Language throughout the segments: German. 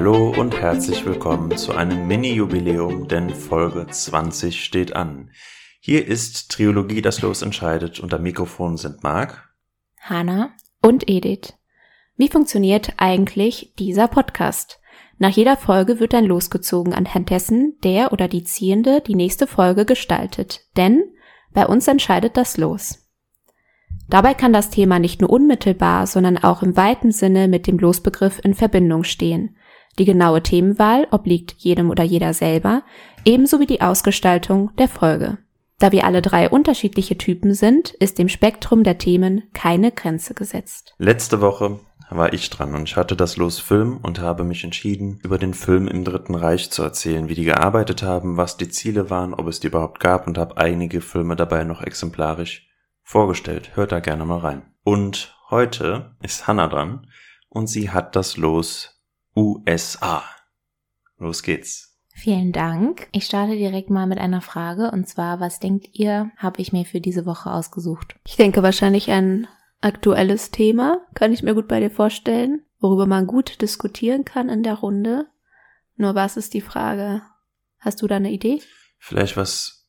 Hallo und herzlich willkommen zu einem Mini-Jubiläum, denn Folge 20 steht an. Hier ist Triologie, das Los entscheidet am Mikrofon sind Marc, Hanna und Edith. Wie funktioniert eigentlich dieser Podcast? Nach jeder Folge wird ein Los gezogen, anhand dessen der oder die Ziehende die nächste Folge gestaltet. Denn bei uns entscheidet das Los. Dabei kann das Thema nicht nur unmittelbar, sondern auch im weiten Sinne mit dem Losbegriff in Verbindung stehen. Die genaue Themenwahl obliegt jedem oder jeder selber, ebenso wie die Ausgestaltung der Folge. Da wir alle drei unterschiedliche Typen sind, ist dem Spektrum der Themen keine Grenze gesetzt. Letzte Woche war ich dran und ich hatte das Los Film und habe mich entschieden, über den Film im Dritten Reich zu erzählen, wie die gearbeitet haben, was die Ziele waren, ob es die überhaupt gab und habe einige Filme dabei noch exemplarisch vorgestellt. Hört da gerne mal rein. Und heute ist Hannah dran und sie hat das Los USA. Los geht's. Vielen Dank. Ich starte direkt mal mit einer Frage und zwar, was denkt ihr, habe ich mir für diese Woche ausgesucht? Ich denke wahrscheinlich ein aktuelles Thema, kann ich mir gut bei dir vorstellen, worüber man gut diskutieren kann in der Runde. Nur was ist die Frage? Hast du da eine Idee? Vielleicht was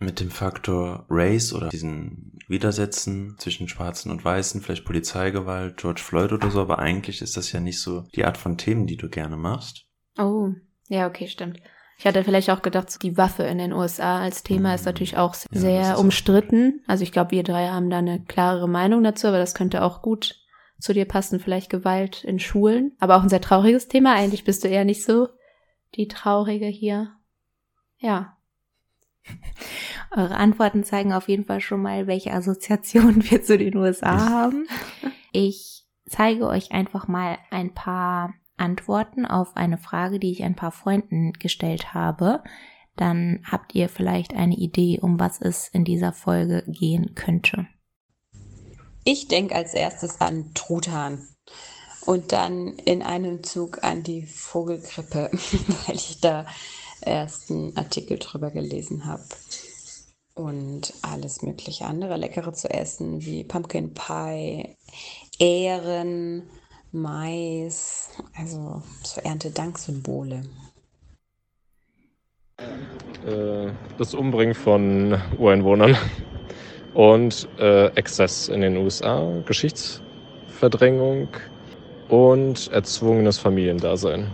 mit dem Faktor Race oder diesen Widersetzen zwischen Schwarzen und Weißen, vielleicht Polizeigewalt, George Floyd oder so, aber eigentlich ist das ja nicht so die Art von Themen, die du gerne machst. Oh, ja, okay, stimmt. Ich hatte vielleicht auch gedacht, die Waffe in den USA als Thema ist mhm. natürlich auch sehr ja, umstritten. Also ich glaube, wir drei haben da eine klarere Meinung dazu, aber das könnte auch gut zu dir passen, vielleicht Gewalt in Schulen. Aber auch ein sehr trauriges Thema. Eigentlich bist du eher nicht so die Traurige hier. Ja, eure Antworten zeigen auf jeden Fall schon mal, welche Assoziationen wir zu den USA haben. Ich zeige euch einfach mal ein paar Antworten auf eine Frage, die ich ein paar Freunden gestellt habe. Dann habt ihr vielleicht eine Idee, um was es in dieser Folge gehen könnte. Ich denke als erstes an Truthahn und dann in einem Zug an die Vogelgrippe, weil ich da ersten Artikel drüber gelesen habe. Und alles mögliche andere Leckere zu essen, wie Pumpkin Pie, Ähren, Mais, also so Erntedanksymbole. Äh, das Umbringen von Ureinwohnern und äh, Exzess in den USA, Geschichtsverdrängung und erzwungenes Familiendasein.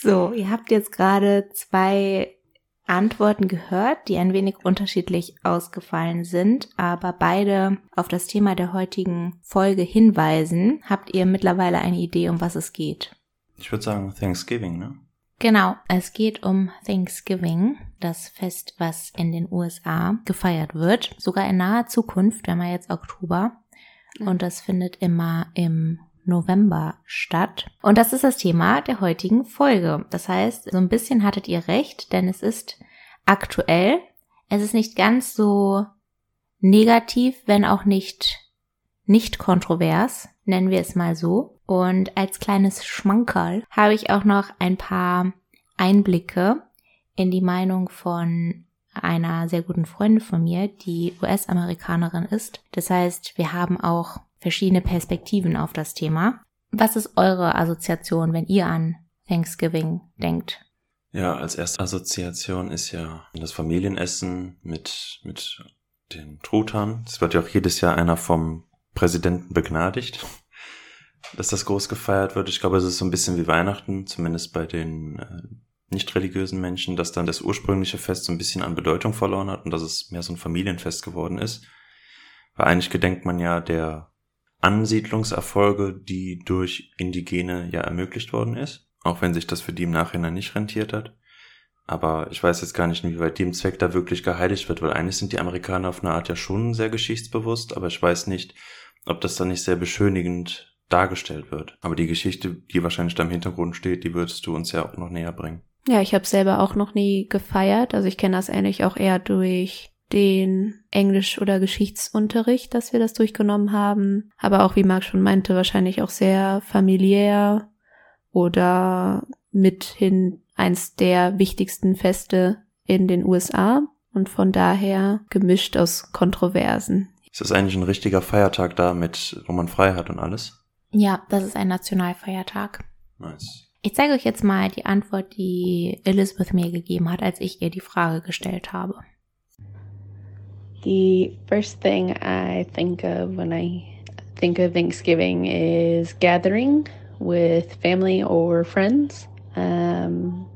So, ihr habt jetzt gerade zwei Antworten gehört, die ein wenig unterschiedlich ausgefallen sind, aber beide auf das Thema der heutigen Folge hinweisen. Habt ihr mittlerweile eine Idee, um was es geht? Ich würde sagen Thanksgiving, ne? Genau, es geht um Thanksgiving, das Fest, was in den USA gefeiert wird, sogar in naher Zukunft, wir haben jetzt Oktober. Und das findet immer im November statt. Und das ist das Thema der heutigen Folge. Das heißt, so ein bisschen hattet ihr recht, denn es ist aktuell. Es ist nicht ganz so negativ, wenn auch nicht nicht kontrovers, nennen wir es mal so. Und als kleines Schmankerl habe ich auch noch ein paar Einblicke in die Meinung von einer sehr guten Freundin von mir, die US-Amerikanerin ist. Das heißt, wir haben auch verschiedene Perspektiven auf das Thema. Was ist eure Assoziation, wenn ihr an Thanksgiving denkt? Ja, als erste Assoziation ist ja das Familienessen mit, mit den Truthahn. Es wird ja auch jedes Jahr einer vom Präsidenten begnadigt, dass das groß gefeiert wird. Ich glaube, es ist so ein bisschen wie Weihnachten, zumindest bei den äh, nicht religiösen Menschen, dass dann das ursprüngliche Fest so ein bisschen an Bedeutung verloren hat und dass es mehr so ein Familienfest geworden ist. Weil eigentlich gedenkt man ja der Ansiedlungserfolge, die durch Indigene ja ermöglicht worden ist, auch wenn sich das für die im Nachhinein nicht rentiert hat. Aber ich weiß jetzt gar nicht, inwieweit dem Zweck da wirklich geheiligt wird, weil eigentlich sind die Amerikaner auf eine Art ja schon sehr geschichtsbewusst, aber ich weiß nicht, ob das dann nicht sehr beschönigend dargestellt wird. Aber die Geschichte, die wahrscheinlich da im Hintergrund steht, die würdest du uns ja auch noch näher bringen. Ja, ich habe selber auch noch nie gefeiert. Also ich kenne das eigentlich auch eher durch den Englisch- oder Geschichtsunterricht, dass wir das durchgenommen haben. Aber auch, wie Marc schon meinte, wahrscheinlich auch sehr familiär oder mithin eins der wichtigsten Feste in den USA und von daher gemischt aus Kontroversen. Ist das eigentlich ein richtiger Feiertag da mit, wo man frei hat und alles? Ja, das ist ein Nationalfeiertag. Nice. Ich zeige euch jetzt mal die Antwort, die Elizabeth mir gegeben hat, als ich ihr die Frage gestellt habe. The first thing I think of when I think of Thanksgiving is gathering with family or friends um,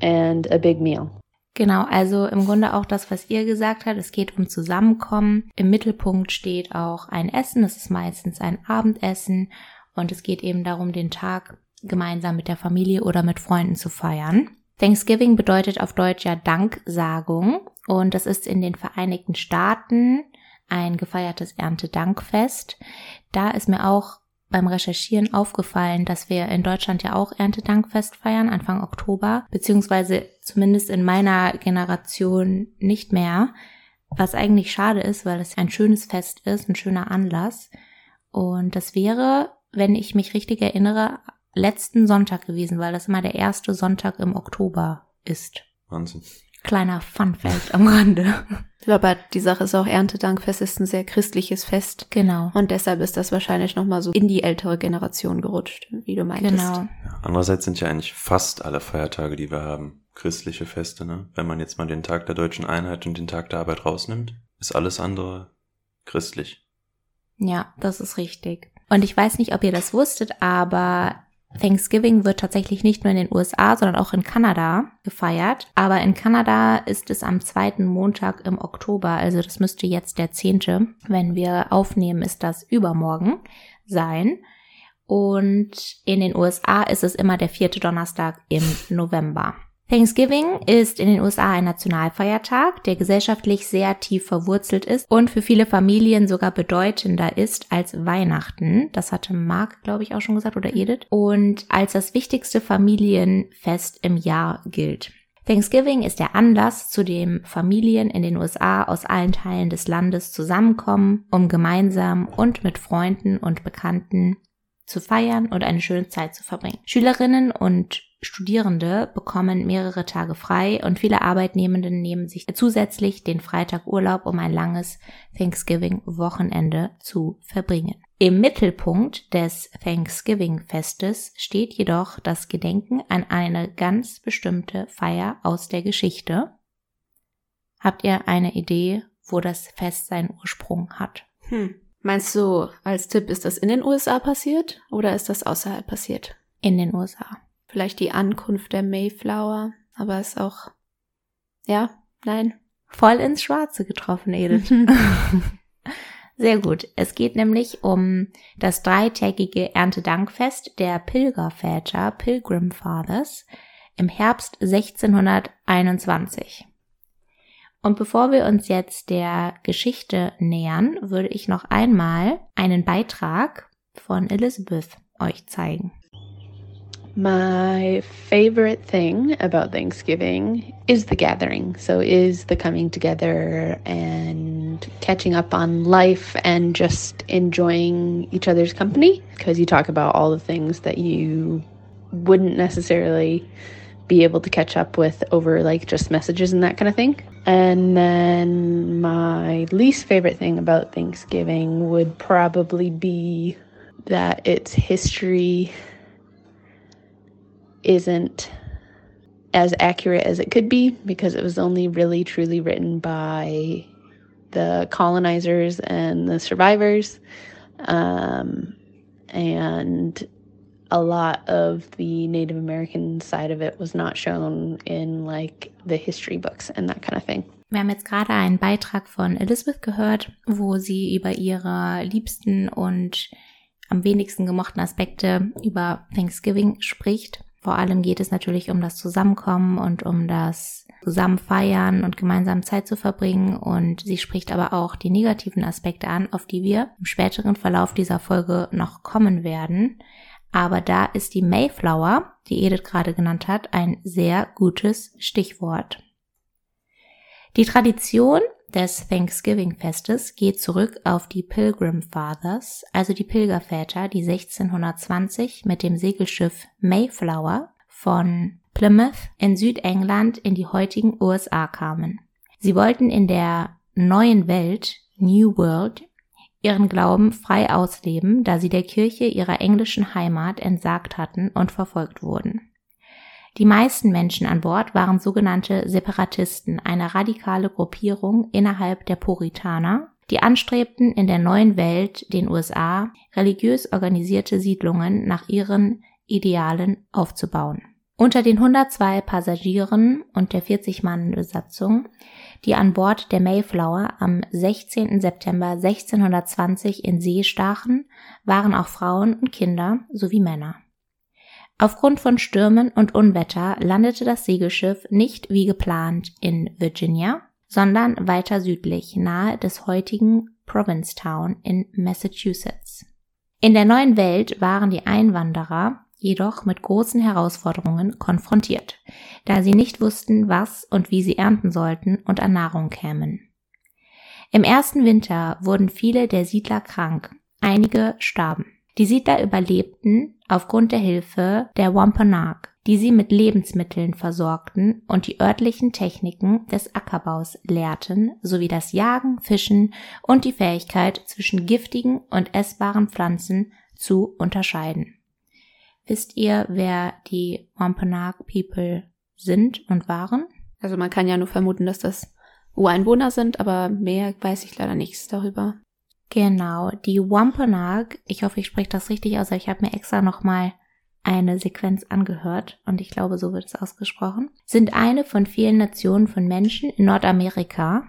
and a big meal. Genau, also im Grunde auch das, was ihr gesagt habt. Es geht um Zusammenkommen. Im Mittelpunkt steht auch ein Essen. Es ist meistens ein Abendessen. Und es geht eben darum, den Tag gemeinsam mit der Familie oder mit Freunden zu feiern. Thanksgiving bedeutet auf Deutsch ja Danksagung. Und das ist in den Vereinigten Staaten ein gefeiertes Erntedankfest. Da ist mir auch beim Recherchieren aufgefallen, dass wir in Deutschland ja auch Erntedankfest feiern, Anfang Oktober, beziehungsweise zumindest in meiner Generation nicht mehr, was eigentlich schade ist, weil es ein schönes Fest ist, ein schöner Anlass. Und das wäre, wenn ich mich richtig erinnere, letzten Sonntag gewesen, weil das immer der erste Sonntag im Oktober ist. Wahnsinn. Kleiner Fun-Fact am Rande. Aber die Sache ist auch, Erntedankfest ist ein sehr christliches Fest. Genau. Und deshalb ist das wahrscheinlich nochmal so in die ältere Generation gerutscht, wie du meintest. Genau. Andererseits sind ja eigentlich fast alle Feiertage, die wir haben, christliche Feste, ne? Wenn man jetzt mal den Tag der deutschen Einheit und den Tag der Arbeit rausnimmt, ist alles andere christlich. Ja, das ist richtig. Und ich weiß nicht, ob ihr das wusstet, aber Thanksgiving wird tatsächlich nicht nur in den USA, sondern auch in Kanada gefeiert. Aber in Kanada ist es am zweiten Montag im Oktober, also das müsste jetzt der zehnte, wenn wir aufnehmen, ist das übermorgen sein. Und in den USA ist es immer der vierte Donnerstag im November. Thanksgiving ist in den USA ein Nationalfeiertag, der gesellschaftlich sehr tief verwurzelt ist und für viele Familien sogar bedeutender ist als Weihnachten. Das hatte Mark, glaube ich, auch schon gesagt oder Edith. Und als das wichtigste Familienfest im Jahr gilt. Thanksgiving ist der Anlass, zu dem Familien in den USA aus allen Teilen des Landes zusammenkommen, um gemeinsam und mit Freunden und Bekannten zu feiern und eine schöne Zeit zu verbringen. Schülerinnen und Studierende bekommen mehrere Tage frei und viele Arbeitnehmenden nehmen sich zusätzlich den Freitag Urlaub, um ein langes Thanksgiving-Wochenende zu verbringen. Im Mittelpunkt des Thanksgiving-Festes steht jedoch das Gedenken an eine ganz bestimmte Feier aus der Geschichte. Habt ihr eine Idee, wo das Fest seinen Ursprung hat? Hm. Meinst du, als Tipp, ist das in den USA passiert oder ist das außerhalb passiert? In den USA. Vielleicht die Ankunft der Mayflower, aber ist auch, ja, nein. Voll ins Schwarze getroffen, Edith. Sehr gut. Es geht nämlich um das dreitägige Erntedankfest der Pilgerväter, Pilgrim Fathers, im Herbst 1621. Und bevor wir uns jetzt der Geschichte nähern, würde ich noch einmal einen Beitrag von Elizabeth euch zeigen. My favorite thing about Thanksgiving is the gathering. So, is the coming together and catching up on life and just enjoying each other's company. Because you talk about all the things that you wouldn't necessarily be able to catch up with over like just messages and that kind of thing. And then my least favorite thing about Thanksgiving would probably be that its history isn't as accurate as it could be because it was only really truly written by the colonizers and the survivors. Um, and a lot of the Native American side of it was not shown in like the history books and that kind of thing. Wir haben jetzt gerade einen Beitrag von Elizabeth gehört, wo sie über ihre liebsten und am wenigsten gemochten Aspekte über Thanksgiving spricht. Vor allem geht es natürlich um das Zusammenkommen und um das zusammen feiern und gemeinsam Zeit zu verbringen. Und sie spricht aber auch die negativen Aspekte an, auf die wir im späteren Verlauf dieser Folge noch kommen werden. Aber da ist die Mayflower, die Edith gerade genannt hat, ein sehr gutes Stichwort. Die Tradition des Thanksgiving-Festes geht zurück auf die Pilgrim Fathers, also die Pilgerväter, die 1620 mit dem Segelschiff Mayflower von Plymouth in Südengland in die heutigen USA kamen. Sie wollten in der neuen Welt, New World, ihren Glauben frei ausleben, da sie der Kirche ihrer englischen Heimat entsagt hatten und verfolgt wurden. Die meisten Menschen an Bord waren sogenannte Separatisten, eine radikale Gruppierung innerhalb der Puritaner, die anstrebten, in der neuen Welt, den USA, religiös organisierte Siedlungen nach ihren Idealen aufzubauen. Unter den 102 Passagieren und der 40-Mann-Besatzung, die an Bord der Mayflower am 16. September 1620 in See stachen, waren auch Frauen und Kinder sowie Männer. Aufgrund von Stürmen und Unwetter landete das Segelschiff nicht wie geplant in Virginia, sondern weiter südlich nahe des heutigen Provincetown in Massachusetts. In der neuen Welt waren die Einwanderer jedoch mit großen Herausforderungen konfrontiert, da sie nicht wussten, was und wie sie ernten sollten und an Nahrung kämen. Im ersten Winter wurden viele der Siedler krank, einige starben. Die Siedler überlebten aufgrund der Hilfe der Wampanoag, die sie mit Lebensmitteln versorgten und die örtlichen Techniken des Ackerbaus lehrten, sowie das Jagen, Fischen und die Fähigkeit zwischen giftigen und essbaren Pflanzen zu unterscheiden. Wisst ihr, wer die Wampanoag People sind und waren? Also man kann ja nur vermuten, dass das Ureinwohner sind, aber mehr weiß ich leider nichts darüber. Genau, die Wampanoag, ich hoffe, ich spreche das richtig aus, aber ich habe mir extra nochmal eine Sequenz angehört und ich glaube, so wird es ausgesprochen, sind eine von vielen Nationen von Menschen in Nordamerika,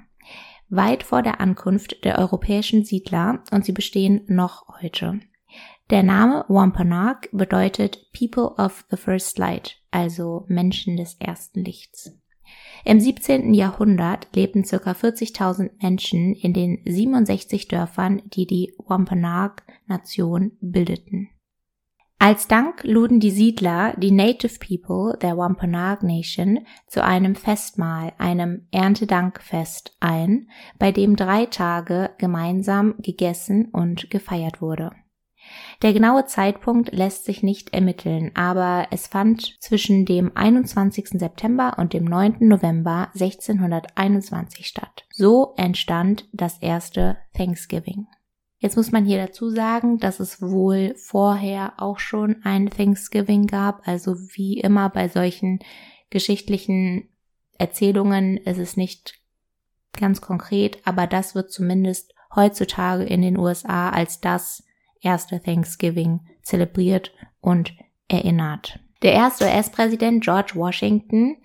weit vor der Ankunft der europäischen Siedler und sie bestehen noch heute. Der Name Wampanoag bedeutet People of the First Light, also Menschen des ersten Lichts. Im 17. Jahrhundert lebten ca. 40.000 Menschen in den 67 Dörfern, die die Wampanoag-Nation bildeten. Als Dank luden die Siedler die Native People der Wampanoag Nation zu einem Festmahl, einem Erntedankfest ein, bei dem drei Tage gemeinsam gegessen und gefeiert wurde. Der genaue Zeitpunkt lässt sich nicht ermitteln, aber es fand zwischen dem 21. September und dem 9. November 1621 statt. So entstand das erste Thanksgiving. Jetzt muss man hier dazu sagen, dass es wohl vorher auch schon ein Thanksgiving gab. Also wie immer bei solchen geschichtlichen Erzählungen ist es nicht ganz konkret, aber das wird zumindest heutzutage in den USA als das erste Thanksgiving zelebriert und erinnert. Der erste US-Präsident George Washington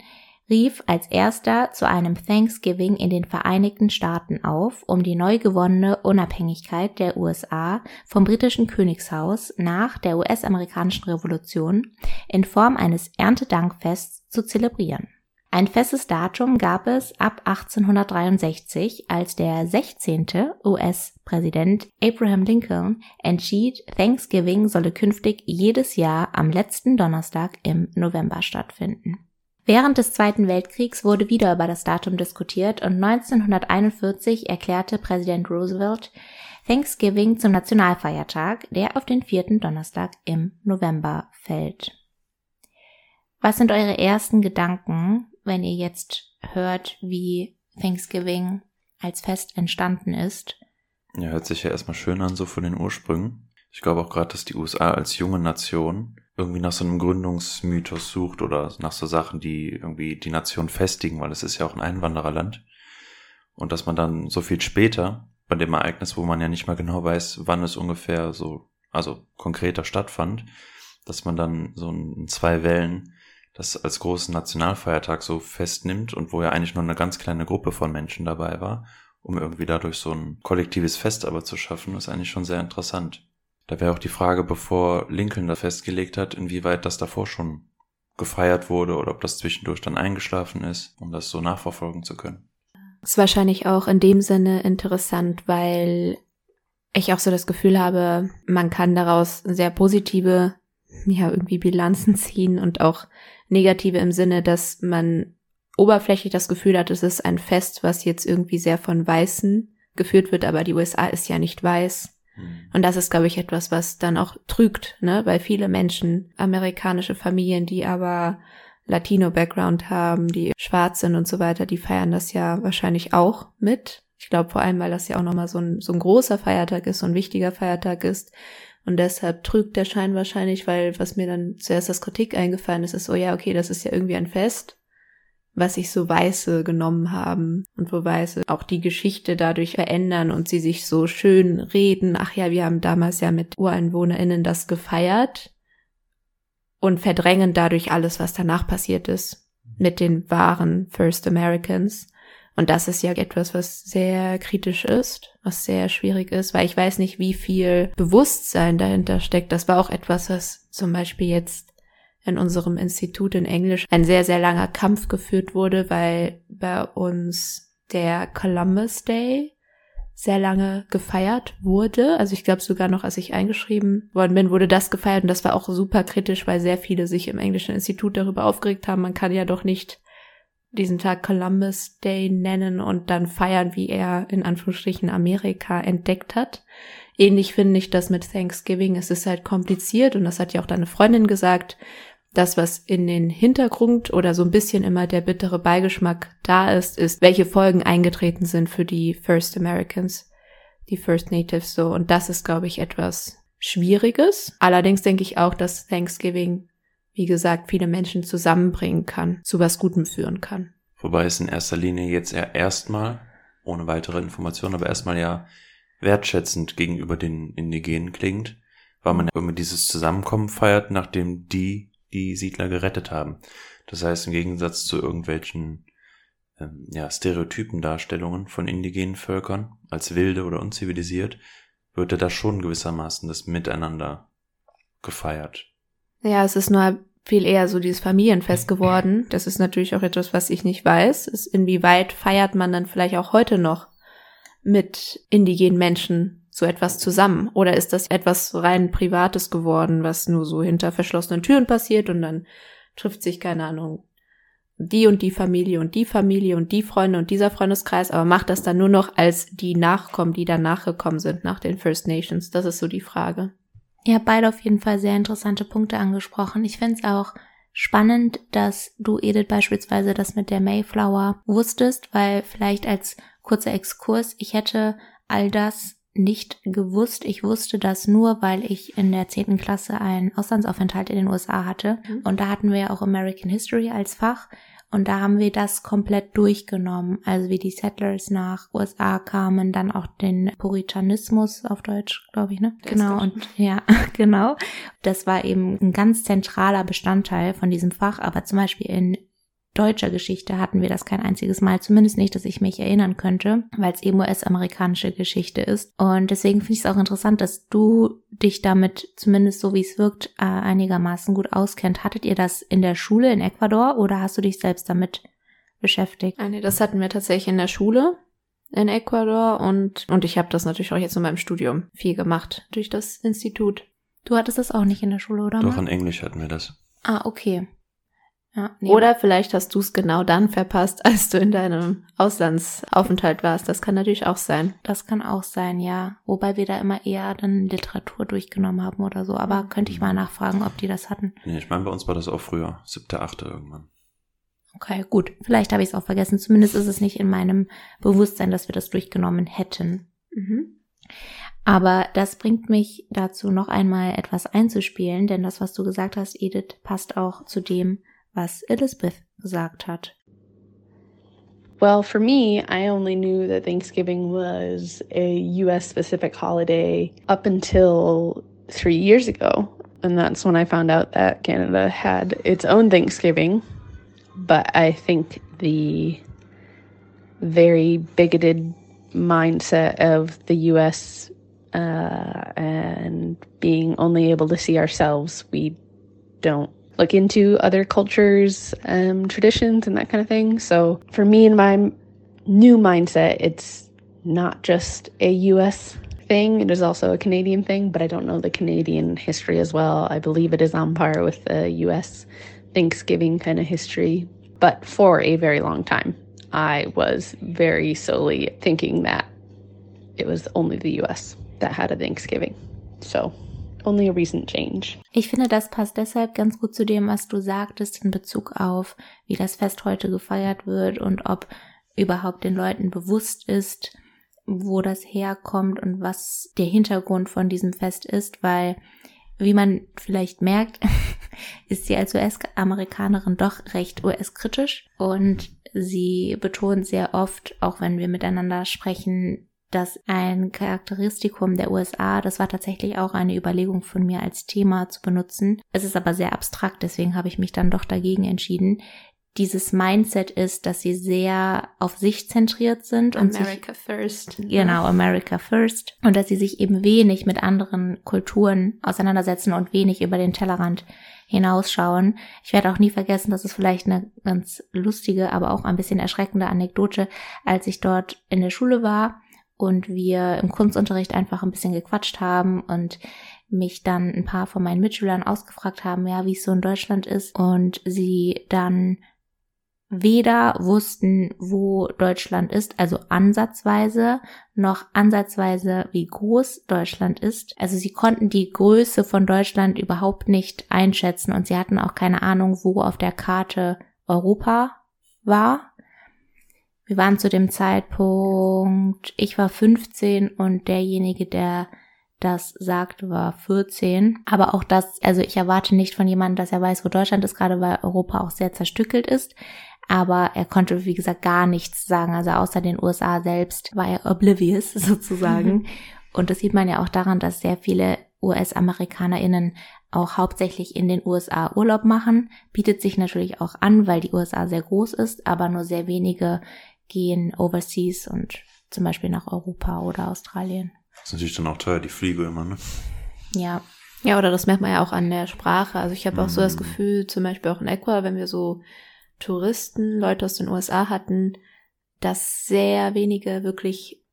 rief als erster zu einem Thanksgiving in den Vereinigten Staaten auf, um die neu gewonnene Unabhängigkeit der USA vom britischen Königshaus nach der US-amerikanischen Revolution in Form eines Erntedankfests zu zelebrieren. Ein festes Datum gab es ab 1863, als der 16. US-Präsident Abraham Lincoln entschied, Thanksgiving solle künftig jedes Jahr am letzten Donnerstag im November stattfinden. Während des Zweiten Weltkriegs wurde wieder über das Datum diskutiert und 1941 erklärte Präsident Roosevelt Thanksgiving zum Nationalfeiertag, der auf den vierten Donnerstag im November fällt. Was sind eure ersten Gedanken, wenn ihr jetzt hört, wie Thanksgiving als Fest entstanden ist? Ja, hört sich ja erstmal schön an, so von den Ursprüngen. Ich glaube auch gerade, dass die USA als junge Nation irgendwie nach so einem Gründungsmythos sucht oder nach so Sachen, die irgendwie die Nation festigen, weil es ist ja auch ein Einwandererland. Und dass man dann so viel später, bei dem Ereignis, wo man ja nicht mal genau weiß, wann es ungefähr so, also konkreter stattfand, dass man dann so in zwei Wellen das als großen Nationalfeiertag so festnimmt und wo ja eigentlich nur eine ganz kleine Gruppe von Menschen dabei war, um irgendwie dadurch so ein kollektives Fest aber zu schaffen, ist eigentlich schon sehr interessant. Da wäre auch die Frage, bevor Lincoln das festgelegt hat, inwieweit das davor schon gefeiert wurde oder ob das zwischendurch dann eingeschlafen ist, um das so nachverfolgen zu können. Das ist wahrscheinlich auch in dem Sinne interessant, weil ich auch so das Gefühl habe, man kann daraus sehr positive, ja, irgendwie Bilanzen ziehen und auch negative im Sinne, dass man oberflächlich das Gefühl hat, es ist ein Fest, was jetzt irgendwie sehr von Weißen geführt wird, aber die USA ist ja nicht weiß. Mhm. Und das ist, glaube ich, etwas, was dann auch trügt, ne? Weil viele Menschen, amerikanische Familien, die aber Latino-Background haben, die schwarz sind und so weiter, die feiern das ja wahrscheinlich auch mit. Ich glaube vor allem, weil das ja auch nochmal so ein, so ein großer Feiertag ist, so ein wichtiger Feiertag ist. Und deshalb trügt der Schein wahrscheinlich, weil was mir dann zuerst als Kritik eingefallen ist, ist, oh ja, okay, das ist ja irgendwie ein Fest, was sich so Weiße genommen haben und wo Weiße auch die Geschichte dadurch verändern und sie sich so schön reden. Ach ja, wir haben damals ja mit UreinwohnerInnen das gefeiert und verdrängen dadurch alles, was danach passiert ist mit den wahren First Americans. Und das ist ja etwas, was sehr kritisch ist, was sehr schwierig ist, weil ich weiß nicht, wie viel Bewusstsein dahinter steckt. Das war auch etwas, was zum Beispiel jetzt in unserem Institut in Englisch ein sehr, sehr langer Kampf geführt wurde, weil bei uns der Columbus Day sehr lange gefeiert wurde. Also ich glaube sogar noch, als ich eingeschrieben worden bin, wurde das gefeiert und das war auch super kritisch, weil sehr viele sich im englischen Institut darüber aufgeregt haben. Man kann ja doch nicht diesen Tag Columbus Day nennen und dann feiern, wie er in Anführungsstrichen Amerika entdeckt hat. Ähnlich finde ich das mit Thanksgiving. Es ist halt kompliziert und das hat ja auch deine Freundin gesagt das, was in den Hintergrund oder so ein bisschen immer der bittere Beigeschmack da ist, ist, welche Folgen eingetreten sind für die First Americans, die First Natives so. Und das ist, glaube ich, etwas Schwieriges. Allerdings denke ich auch, dass Thanksgiving, wie gesagt, viele Menschen zusammenbringen kann, zu was Gutem führen kann. Wobei es in erster Linie jetzt eher erstmal, ohne weitere Informationen, aber erstmal ja wertschätzend gegenüber den Indigenen klingt, weil man irgendwie dieses Zusammenkommen feiert, nachdem die die Siedler gerettet haben. Das heißt, im Gegensatz zu irgendwelchen ähm, ja, stereotypen Darstellungen von indigenen Völkern als wilde oder unzivilisiert, wird da schon gewissermaßen das Miteinander gefeiert. Ja, es ist nur viel eher so dieses Familienfest geworden. Das ist natürlich auch etwas, was ich nicht weiß. Ist, inwieweit feiert man dann vielleicht auch heute noch mit indigenen Menschen so etwas zusammen? Oder ist das etwas rein Privates geworden, was nur so hinter verschlossenen Türen passiert und dann trifft sich, keine Ahnung, die und die Familie und die Familie und die Freunde und dieser Freundeskreis, aber macht das dann nur noch als die Nachkommen, die danach gekommen sind, nach den First Nations? Das ist so die Frage. Ihr habt beide auf jeden Fall sehr interessante Punkte angesprochen. Ich finde es auch spannend, dass du, Edith, beispielsweise das mit der Mayflower wusstest, weil vielleicht als kurzer Exkurs, ich hätte all das nicht gewusst. Ich wusste das nur, weil ich in der zehnten Klasse einen Auslandsaufenthalt in den USA hatte. Mhm. Und da hatten wir ja auch American History als Fach. Und da haben wir das komplett durchgenommen. Also wie die Settlers nach USA kamen, dann auch den Puritanismus auf Deutsch, glaube ich, ne? Das genau. Und ja, genau. Das war eben ein ganz zentraler Bestandteil von diesem Fach. Aber zum Beispiel in deutscher Geschichte hatten wir das kein einziges Mal, zumindest nicht, dass ich mich erinnern könnte, weil es eben US-amerikanische Geschichte ist. Und deswegen finde ich es auch interessant, dass du dich damit, zumindest so wie es wirkt, äh, einigermaßen gut auskennt. Hattet ihr das in der Schule in Ecuador oder hast du dich selbst damit beschäftigt? Ah, nee, das hatten wir tatsächlich in der Schule in Ecuador und, und ich habe das natürlich auch jetzt in meinem Studium viel gemacht durch das Institut. Du hattest das auch nicht in der Schule, oder? Doch, in Englisch hatten wir das. Ah, okay. Ja, nee, Oder vielleicht hast du es genau dann verpasst, als du in deinem Auslandsaufenthalt warst. Das kann natürlich auch sein. Das kann auch sein, ja. Wobei wir da immer eher dann Literatur durchgenommen haben oder so. Aber könnte ich mal nachfragen, ob die das hatten. Nee, ich meine, bei uns war das auch früher. Siebte, achte irgendwann. Okay, gut. Vielleicht habe ich es auch vergessen. Zumindest ist es nicht in meinem Bewusstsein, dass wir das durchgenommen hätten. Mhm. Aber das bringt mich dazu, noch einmal etwas einzuspielen, denn das, was du gesagt hast, Edith, passt auch zu dem, was Elizabeth gesagt hat. Well, for me, I only knew that Thanksgiving was a US specific holiday up until three years ago. And that's when I found out that Canada had its own Thanksgiving. But I think the very bigoted mindset of the US uh, and being only able to see ourselves, we don't look into other cultures, um, traditions, and that kind of thing. So for me and my new mindset, it's not just a US thing, it is also a Canadian thing, but I don't know the Canadian history as well. I believe it is on par with the US Thanksgiving kind of history. But for a very long time, I was very solely thinking that it was only the US that had a Thanksgiving. So only a recent change. Ich finde, das passt deshalb ganz gut zu dem, was du sagtest in Bezug auf, wie das Fest heute gefeiert wird und ob überhaupt den Leuten bewusst ist, wo das herkommt und was der Hintergrund von diesem Fest ist, weil, wie man vielleicht merkt, ist sie als US-Amerikanerin doch recht US-kritisch und sie betont sehr oft, auch wenn wir miteinander sprechen, dass ein Charakteristikum der USA, das war tatsächlich auch eine Überlegung von mir als Thema zu benutzen. Es ist aber sehr abstrakt, deswegen habe ich mich dann doch dagegen entschieden. Dieses Mindset ist, dass sie sehr auf sich zentriert sind und America sich, first. Genau, America first. Und dass sie sich eben wenig mit anderen Kulturen auseinandersetzen und wenig über den Tellerrand hinausschauen. Ich werde auch nie vergessen, das ist vielleicht eine ganz lustige, aber auch ein bisschen erschreckende Anekdote, als ich dort in der Schule war und wir im Kunstunterricht einfach ein bisschen gequatscht haben und mich dann ein paar von meinen Mitschülern ausgefragt haben, ja, wie es so in Deutschland ist und sie dann weder wussten, wo Deutschland ist, also ansatzweise, noch ansatzweise, wie groß Deutschland ist. Also sie konnten die Größe von Deutschland überhaupt nicht einschätzen und sie hatten auch keine Ahnung, wo auf der Karte Europa war. Wir waren zu dem Zeitpunkt, ich war 15 und derjenige, der das sagte, war 14. Aber auch das, also ich erwarte nicht von jemandem, dass er weiß, wo Deutschland ist, gerade weil Europa auch sehr zerstückelt ist. Aber er konnte, wie gesagt, gar nichts sagen. Also außer den USA selbst war er oblivious sozusagen. Mhm. Und das sieht man ja auch daran, dass sehr viele US-AmerikanerInnen auch hauptsächlich in den USA Urlaub machen. Bietet sich natürlich auch an, weil die USA sehr groß ist, aber nur sehr wenige gehen overseas und zum Beispiel nach Europa oder Australien. Das ist natürlich dann auch teuer, die Fliege immer, ne? Ja. Ja, oder das merkt man ja auch an der Sprache. Also ich habe auch so das mm. Gefühl, zum Beispiel auch in Ecuador, wenn wir so Touristen, Leute aus den USA hatten, dass sehr wenige wirklich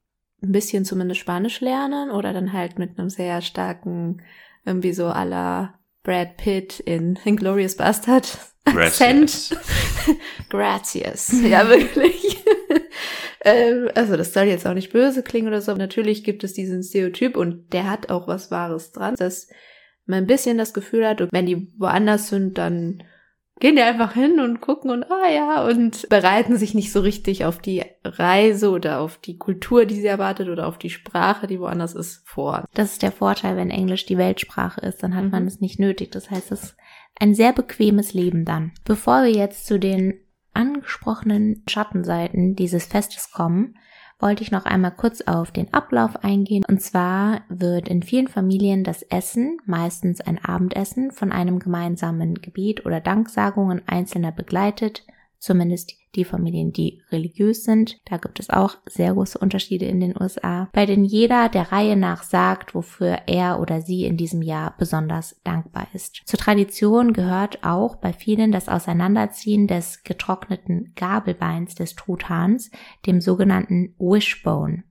ein bisschen zumindest Spanisch lernen oder dann halt mit einem sehr starken, irgendwie so aller Brad Pitt in Inglorious Bastard Akzent. Gracias. Ja, wirklich. ähm, also das soll jetzt auch nicht böse klingen oder so. Natürlich gibt es diesen Stereotyp und der hat auch was Wahres dran, dass man ein bisschen das Gefühl hat, wenn die woanders sind, dann gehen die einfach hin und gucken und ah ja und bereiten sich nicht so richtig auf die Reise oder auf die Kultur, die sie erwartet oder auf die Sprache, die woanders ist, vor. Das ist der Vorteil, wenn Englisch die Weltsprache ist, dann hat mhm. man es nicht nötig. Das heißt, es ist ein sehr bequemes Leben dann. Bevor wir jetzt zu den angesprochenen Schattenseiten dieses Festes kommen, wollte ich noch einmal kurz auf den Ablauf eingehen. Und zwar wird in vielen Familien das Essen, meistens ein Abendessen, von einem gemeinsamen Gebet oder Danksagungen Einzelner begleitet, zumindest die Familien, die religiös sind. Da gibt es auch sehr große Unterschiede in den USA, bei denen jeder der Reihe nach sagt, wofür er oder sie in diesem Jahr besonders dankbar ist. Zur Tradition gehört auch bei vielen das Auseinanderziehen des getrockneten Gabelbeins des Truthahns, dem sogenannten Wishbone.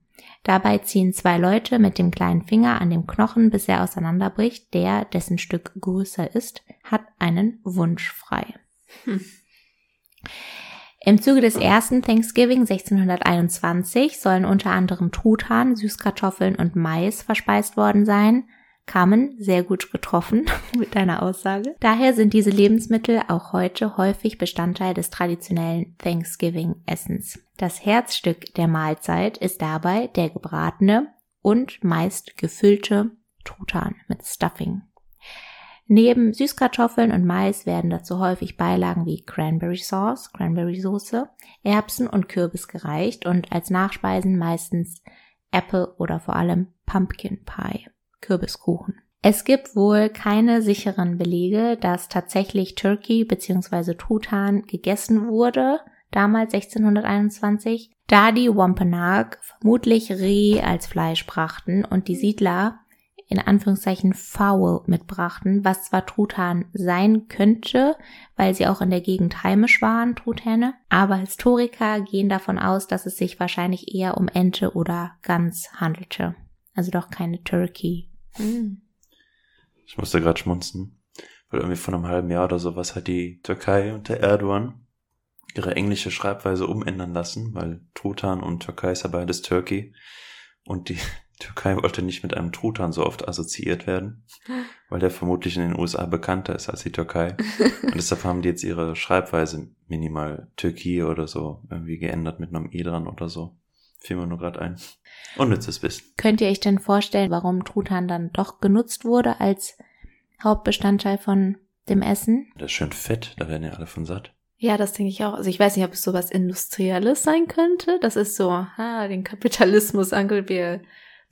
Dabei ziehen zwei Leute mit dem kleinen Finger an dem Knochen, bis er auseinanderbricht. Der, dessen Stück größer ist, hat einen Wunsch frei. Hm. Im Zuge des ersten Thanksgiving 1621 sollen unter anderem Truthahn, Süßkartoffeln und Mais verspeist worden sein. Kamen sehr gut getroffen mit deiner Aussage. Daher sind diese Lebensmittel auch heute häufig Bestandteil des traditionellen Thanksgiving-Essens. Das Herzstück der Mahlzeit ist dabei der gebratene und meist gefüllte Truthahn mit Stuffing. Neben Süßkartoffeln und Mais werden dazu häufig Beilagen wie Cranberry Sauce, Cranberry Soße, Erbsen und Kürbis gereicht und als Nachspeisen meistens Apple oder vor allem Pumpkin Pie, Kürbiskuchen. Es gibt wohl keine sicheren Belege, dass tatsächlich Turkey bzw. Truthahn gegessen wurde, damals 1621, da die Wampanoag vermutlich Reh als Fleisch brachten und die Siedler in Anführungszeichen foul mitbrachten, was zwar Truthahn sein könnte, weil sie auch in der Gegend heimisch waren, Truthähne, aber Historiker gehen davon aus, dass es sich wahrscheinlich eher um Ente oder Gans handelte. Also doch keine Turkey. Hm. Ich musste gerade schmunzen, weil irgendwie vor einem halben Jahr oder sowas hat die Türkei und der Erdogan ihre englische Schreibweise umändern lassen, weil Truthahn und Türkei ist ja beides Turkey. Und die Türkei wollte nicht mit einem Truthahn so oft assoziiert werden, weil der vermutlich in den USA bekannter ist als die Türkei. Und deshalb haben die jetzt ihre Schreibweise minimal Türkei oder so irgendwie geändert mit einem I dran oder so. Fiel mir nur gerade ein. Unnützes Wissen. Könnt ihr euch denn vorstellen, warum Truthahn dann doch genutzt wurde als Hauptbestandteil von dem Essen? Das ist schön fett, da werden ja alle von satt. Ja, das denke ich auch. Also ich weiß nicht, ob es sowas Industrielles sein könnte. Das ist so, ah, den Kapitalismus angeht. Wir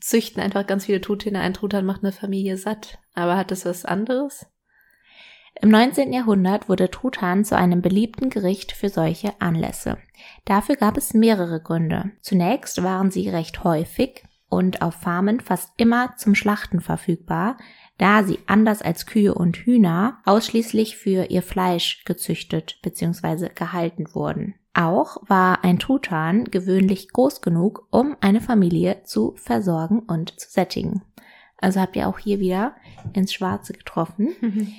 züchten einfach ganz viele Truthähne. Ein Truthahn macht eine Familie satt. Aber hat das was anderes? Im 19. Jahrhundert wurde Truthahn zu einem beliebten Gericht für solche Anlässe. Dafür gab es mehrere Gründe. Zunächst waren sie recht häufig und auf Farmen fast immer zum Schlachten verfügbar, da sie anders als Kühe und Hühner ausschließlich für ihr Fleisch gezüchtet bzw. gehalten wurden. Auch war ein Truthahn gewöhnlich groß genug, um eine Familie zu versorgen und zu sättigen. Also habt ihr auch hier wieder ins Schwarze getroffen.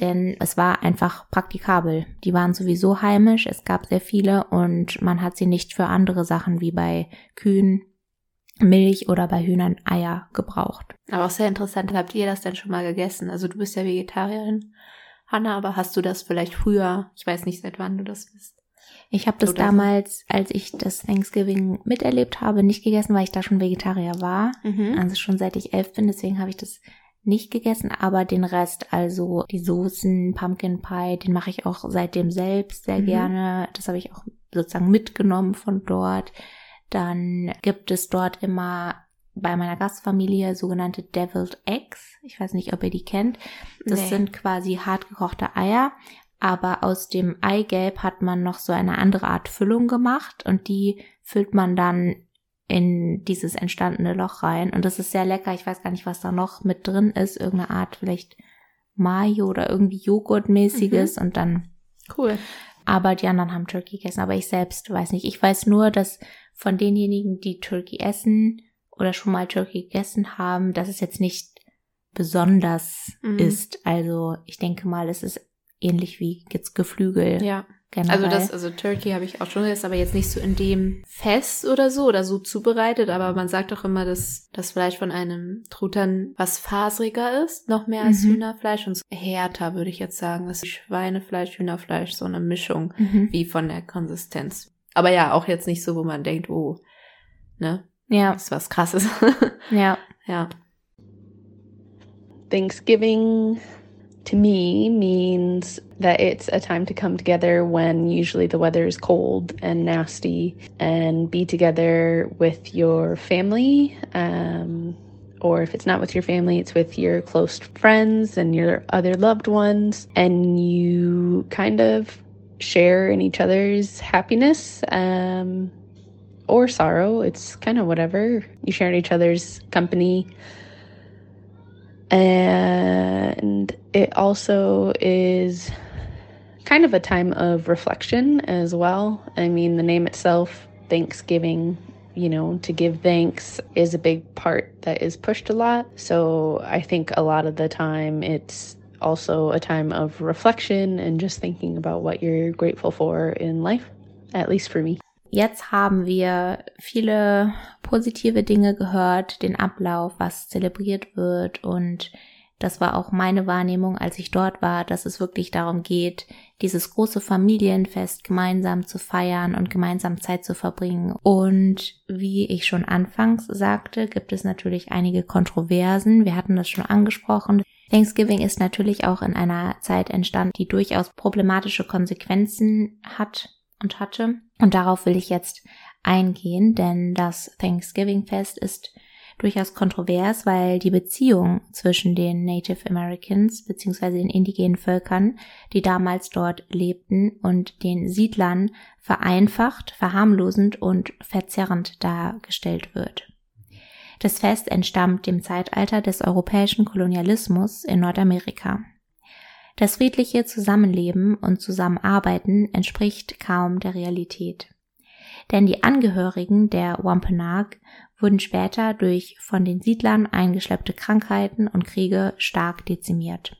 Denn es war einfach praktikabel. Die waren sowieso heimisch, es gab sehr viele und man hat sie nicht für andere Sachen wie bei Kühen, Milch oder bei Hühnern Eier gebraucht. Aber auch sehr interessant. Habt ihr das denn schon mal gegessen? Also du bist ja Vegetarierin, Hanna, aber hast du das vielleicht früher, ich weiß nicht, seit wann du das bist? Ich habe das Oder damals, als ich das Thanksgiving miterlebt habe, nicht gegessen, weil ich da schon Vegetarier war. Mhm. Also schon seit ich elf bin, deswegen habe ich das nicht gegessen, aber den Rest, also die Soßen, Pumpkin Pie, den mache ich auch seitdem selbst sehr Mhm. gerne. Das habe ich auch sozusagen mitgenommen von dort. Dann gibt es dort immer bei meiner Gastfamilie sogenannte Deviled Eggs. Ich weiß nicht, ob ihr die kennt. Das Nee. sind quasi hart gekochte Eier, aber aus dem Eigelb hat man noch so eine andere Art Füllung gemacht und die füllt man dann in dieses entstandene Loch rein. Und das ist sehr lecker. Ich weiß gar nicht, was da noch mit drin ist. Irgendeine Art vielleicht Mayo oder irgendwie Joghurtmäßiges und dann Cool. aber die anderen haben Turkey gegessen, aber ich selbst weiß nicht. Ich weiß nur, dass von denjenigen, die Turkey essen oder schon mal Turkey gegessen haben, dass es jetzt nicht besonders Mhm. ist. Also ich denke mal, es ist ähnlich wie jetzt Geflügel Ja. generell. Also das, also Turkey habe ich auch schon gegessen, aber jetzt nicht so in dem Fest oder so oder so zubereitet. Aber man sagt doch immer, dass das Fleisch von einem Truthahn was faseriger ist, noch mehr als Mhm. Hühnerfleisch und so härter, würde ich jetzt sagen. Das ist Schweinefleisch, Hühnerfleisch, so eine Mischung mhm. wie von der Konsistenz. Aber ja, auch jetzt nicht so, wo man denkt, oh, ne, Ja, das ist was krasses. ja. ja. Thanksgiving to me means that it's a time to come together when usually the weather is cold and nasty and be together with your family. Um, or if it's not with your family, it's with your close friends and your other loved ones. And you kind of share in each other's happiness um, or sorrow. It's kind of whatever. You share in each other's company and it also is kind of a time of reflection as well. I mean, the name itself, Thanksgiving, you know, to give thanks is a big part that is pushed a lot. So I think a lot of the time it's also a time of reflection and just thinking about what you're grateful for in life, at least for me. Jetzt haben wir viele positive Dinge gehört, den Ablauf, was zelebriert wird und das war auch meine Wahrnehmung, als ich dort war, dass es wirklich darum geht, dieses große Familienfest gemeinsam zu feiern und gemeinsam Zeit zu verbringen. Und wie ich schon anfangs sagte, gibt es natürlich einige Kontroversen. Wir hatten das schon angesprochen. Thanksgiving ist natürlich auch in einer Zeit entstanden, die durchaus problematische Konsequenzen hat und hatte. Und darauf will ich jetzt eingehen, denn das Thanksgiving-Fest ist durchaus kontrovers, weil die Beziehung zwischen den Native Americans bzw. den indigenen Völkern, die damals dort lebten, und den Siedlern vereinfacht, verharmlosend und verzerrend dargestellt wird. Das Fest entstammt dem Zeitalter des europäischen Kolonialismus in Nordamerika. Das friedliche Zusammenleben und Zusammenarbeiten entspricht kaum der Realität. Denn die Angehörigen der Wampanoag wurden später durch von den Siedlern eingeschleppte Krankheiten und Kriege stark dezimiert.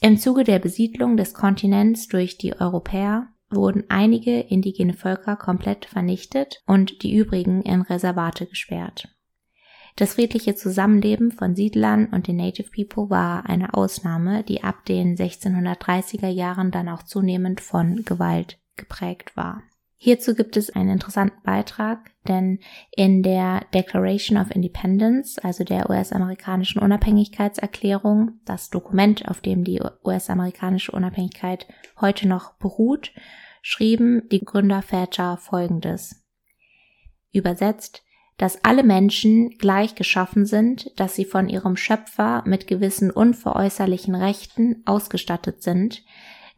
Im Zuge der Besiedlung des Kontinents durch die Europäer wurden einige indigene Völker komplett vernichtet und die übrigen in Reservate gesperrt. Das friedliche Zusammenleben von Siedlern und den Native People war eine Ausnahme, die ab den 1630er Jahren dann auch zunehmend von Gewalt geprägt war. Hierzu gibt es einen interessanten Beitrag, denn in der Declaration of Independence, also der US-amerikanischen Unabhängigkeitserklärung, das Dokument, auf dem die US-amerikanische Unabhängigkeit heute noch beruht, schrieben die Gründerväter Folgendes. Übersetzt, dass alle Menschen gleich geschaffen sind, dass sie von ihrem Schöpfer mit gewissen unveräußerlichen Rechten ausgestattet sind,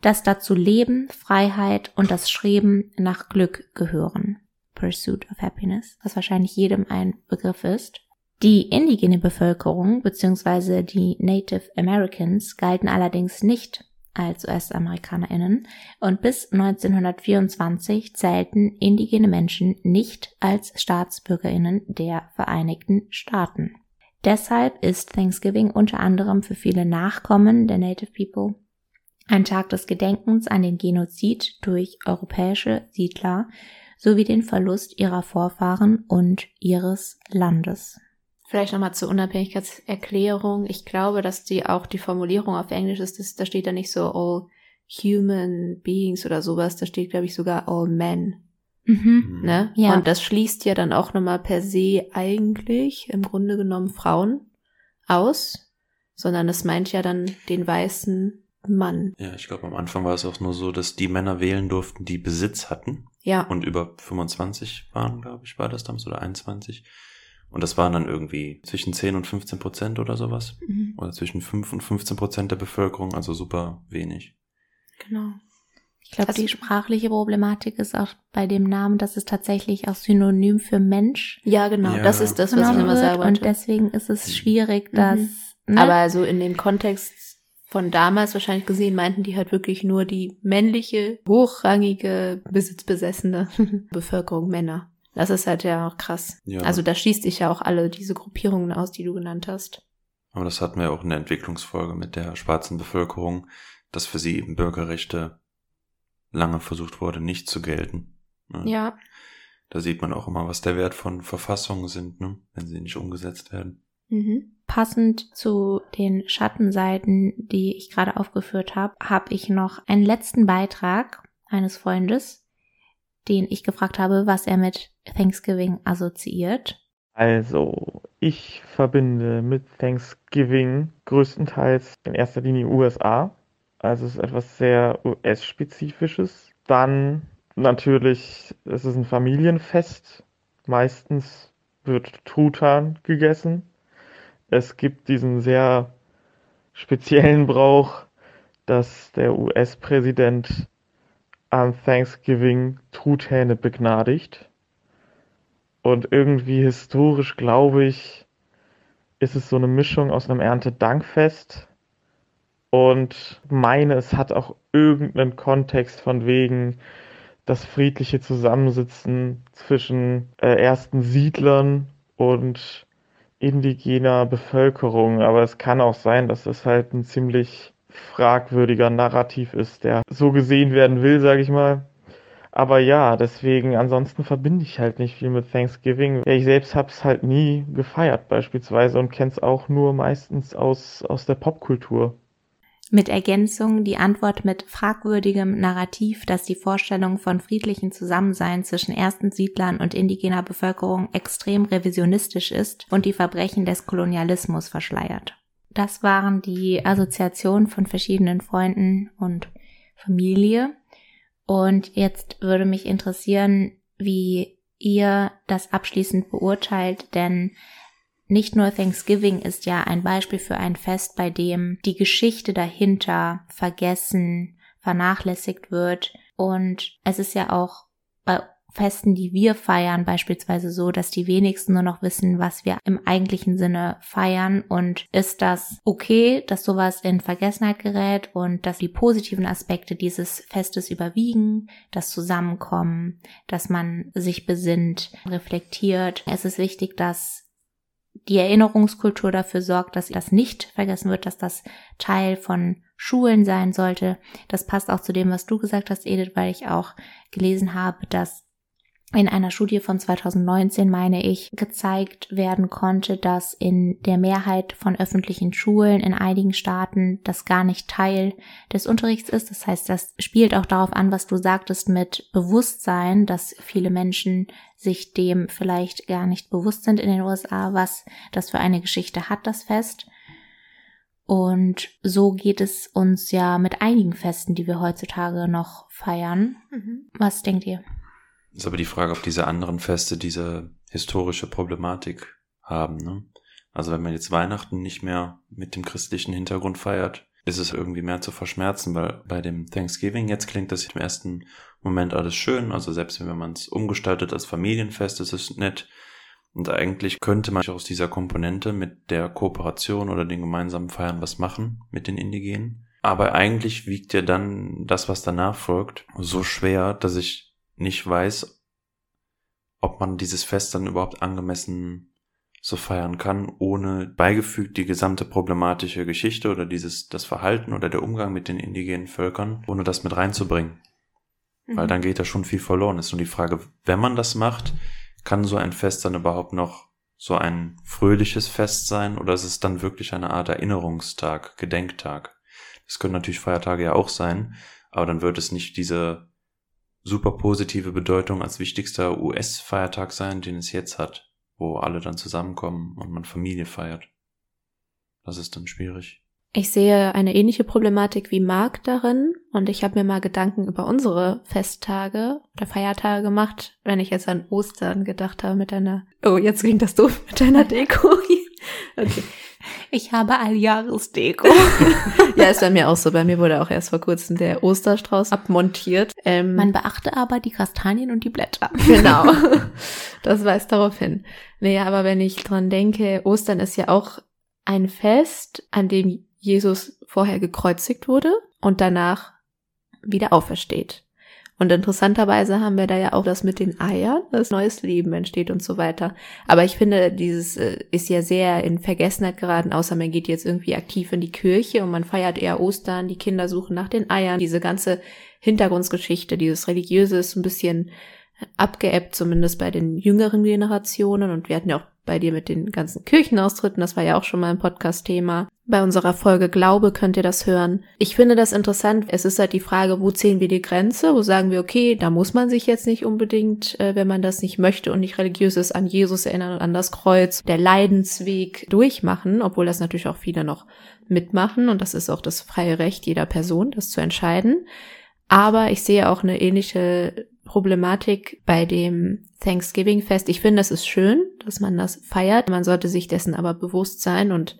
dass dazu Leben, Freiheit und das Streben nach Glück gehören. Pursuit of Happiness, was wahrscheinlich jedem ein Begriff ist. Die indigene Bevölkerung bzw. die Native Americans galten allerdings nicht als US-AmerikanerInnen und bis 1924 zählten indigene Menschen nicht als StaatsbürgerInnen der Vereinigten Staaten. Deshalb ist Thanksgiving unter anderem für viele Nachkommen der Native People ein Tag des Gedenkens an den Genozid durch europäische Siedler sowie den Verlust ihrer Vorfahren und ihres Landes. Vielleicht nochmal zur Unabhängigkeitserklärung. Ich glaube, dass die auch die Formulierung auf Englisch ist, dass, da steht da nicht so all human beings oder sowas, da steht, glaube ich, sogar all men. Mhm. Ne? Ja. Und das schließt ja dann auch nochmal per se eigentlich im Grunde genommen Frauen aus, sondern es meint ja dann den weißen Mann. Ja, ich glaube, am Anfang war es auch nur so, dass die Männer wählen durften, die Besitz hatten. Ja. Und über 25 waren, glaube ich, war das damals oder 21. Und das waren dann irgendwie zwischen 10 und 15 Prozent oder sowas. Mhm. Oder zwischen 5 und 15 Prozent der Bevölkerung, also super wenig. Genau. Ich glaube, also, die sprachliche Problematik ist auch bei dem Namen, dass es tatsächlich auch synonym für Mensch. Ja, genau. Ja. Das ist das, was ich immer sagen wollte. Und deswegen ist es schwierig, dass. Mhm. Ne? Aber also in dem Kontext von damals wahrscheinlich gesehen, meinten die halt wirklich nur die männliche, hochrangige, besitzbesessene Bevölkerung, Männer. Das ist halt ja auch krass. Ja. Also da schließt sich ja auch alle diese Gruppierungen aus, die du genannt hast. Aber das hatten wir auch in der Entwicklungsfolge mit der schwarzen Bevölkerung, dass für sie eben Bürgerrechte lange versucht wurde, nicht zu gelten. Ne? Ja. Da sieht man auch immer, was der Wert von Verfassungen sind, ne? wenn sie nicht umgesetzt werden. Mhm. Passend zu den Schattenseiten, die ich gerade aufgeführt habe, habe ich noch einen letzten Beitrag eines Freundes, den ich gefragt habe, was er mit Thanksgiving assoziiert. Also, ich verbinde mit Thanksgiving größtenteils in erster Linie USA. Also es ist etwas sehr US-spezifisches. Dann natürlich, es ist ein Familienfest. Meistens wird Truthahn gegessen. Es gibt diesen sehr speziellen Brauch, dass der US-Präsident am Thanksgiving Truthähne begnadigt. Und irgendwie historisch, glaube ich, ist es so eine Mischung aus einem Erntedankfest und meine, es hat auch irgendeinen Kontext von wegen das friedliche Zusammensitzen zwischen äh, ersten Siedlern und indigener Bevölkerung, aber es kann auch sein, dass es halt ein ziemlich fragwürdiger Narrativ ist, der so gesehen werden will, sage ich mal. Aber ja, deswegen, ansonsten verbinde ich halt nicht viel mit Thanksgiving. Ich selbst habe es halt nie gefeiert beispielsweise und kenne es auch nur meistens aus, aus der Popkultur. Mit Ergänzung die Antwort mit fragwürdigem Narrativ, dass die Vorstellung von friedlichen Zusammensein zwischen ersten Siedlern und indigener Bevölkerung extrem revisionistisch ist und die Verbrechen des Kolonialismus verschleiert. Das waren die Assoziationen von verschiedenen Freunden und Familie. Und jetzt würde mich interessieren, wie ihr das abschließend beurteilt, denn nicht nur Thanksgiving ist ja ein Beispiel für ein Fest, bei dem die Geschichte dahinter vergessen, vernachlässigt wird. Und es ist ja auch bei Festen, die wir feiern, beispielsweise so, dass die wenigsten nur noch wissen, was wir im eigentlichen Sinne feiern. Und ist das okay, dass sowas in Vergessenheit gerät und dass die positiven Aspekte dieses Festes überwiegen, das Zusammenkommen, dass man sich besinnt, reflektiert. Es ist wichtig, dass die Erinnerungskultur dafür sorgt, dass das nicht vergessen wird, dass das Teil von Schulen sein sollte. Das passt auch zu dem, was du gesagt hast, Edith, weil ich auch gelesen habe, dass in einer Studie von 2019, meine ich, gezeigt werden konnte, dass in der Mehrheit von öffentlichen Schulen in einigen Staaten das gar nicht Teil des Unterrichts ist. Das heißt, das spielt auch darauf an, was du sagtest mit Bewusstsein, dass viele Menschen sich dem vielleicht gar nicht bewusst sind in den USA, was das für eine Geschichte hat, das Fest. Und so geht es uns ja mit einigen Festen, die wir heutzutage noch feiern. Mhm. Was denkt ihr? Ist aber die Frage, ob diese anderen Feste diese historische Problematik haben. Ne? Also wenn man jetzt Weihnachten nicht mehr mit dem christlichen Hintergrund feiert, ist es irgendwie mehr zu verschmerzen, weil bei dem Thanksgiving jetzt klingt das im ersten Moment alles schön. Also selbst wenn man es umgestaltet als Familienfest, ist es nett. Und eigentlich könnte man aus dieser Komponente mit der Kooperation oder den gemeinsamen Feiern was machen mit den Indigenen. Aber eigentlich wiegt ja dann das, was danach folgt, so schwer, dass ich nicht weiß, ob man dieses Fest dann überhaupt angemessen so feiern kann, ohne beigefügt die gesamte problematische Geschichte oder dieses, das Verhalten oder der Umgang mit den indigenen Völkern, ohne das mit reinzubringen. Mhm. Weil dann geht da schon viel verloren. Ist nur die Frage, wenn man das macht, kann so ein Fest dann überhaupt noch so ein fröhliches Fest sein oder ist es dann wirklich eine Art Erinnerungstag, Gedenktag? Das können natürlich Feiertage ja auch sein, aber dann wird es nicht diese super positive Bedeutung als wichtigster US-Feiertag sein, den es jetzt hat, wo alle dann zusammenkommen und man Familie feiert. Das ist dann schwierig. Ich sehe eine ähnliche Problematik wie Marc darin und ich habe mir mal Gedanken über unsere Festtage oder Feiertage gemacht, wenn ich jetzt an Ostern gedacht habe mit deiner, oh, jetzt klingt das doof, mit deiner Deko. okay. Ich habe Alljahresdeko. ja, ist bei mir auch so. Bei mir wurde auch erst vor kurzem der Osterstrauß abmontiert. Ähm, Man beachte aber die Kastanien und die Blätter. Genau. Das weist darauf hin. Naja, aber wenn ich dran denke, Ostern ist ja auch ein Fest, an dem Jesus vorher gekreuzigt wurde und danach wieder aufersteht. Und interessanterweise haben wir da ja auch das mit den Eiern, dass neues Leben entsteht und so weiter. Aber ich finde, dieses äh, ist ja sehr in Vergessenheit geraten, außer man geht jetzt irgendwie aktiv in die Kirche und man feiert eher Ostern, die Kinder suchen nach den Eiern. Diese ganze Hintergrundgeschichte, dieses Religiöse ist ein bisschen abgeebbt, zumindest bei den jüngeren Generationen. Und wir hatten ja auch bei dir mit den ganzen Kirchenaustritten, das war ja auch schon mal ein Podcast-Thema. Bei unserer Folge Glaube könnt ihr das hören. Ich finde das interessant. Es ist halt die Frage, wo ziehen wir die Grenze? Wo sagen wir, okay, da muss man sich jetzt nicht unbedingt, äh, wenn man das nicht möchte und nicht religiös ist, an Jesus erinnern und an das Kreuz, der Leidensweg durchmachen, obwohl das natürlich auch viele noch mitmachen und das ist auch das freie Recht jeder Person, das zu entscheiden. Aber ich sehe auch eine ähnliche Problematik bei dem Thanksgiving-Fest. Ich finde, es ist schön, dass man das feiert. Man sollte sich dessen aber bewusst sein und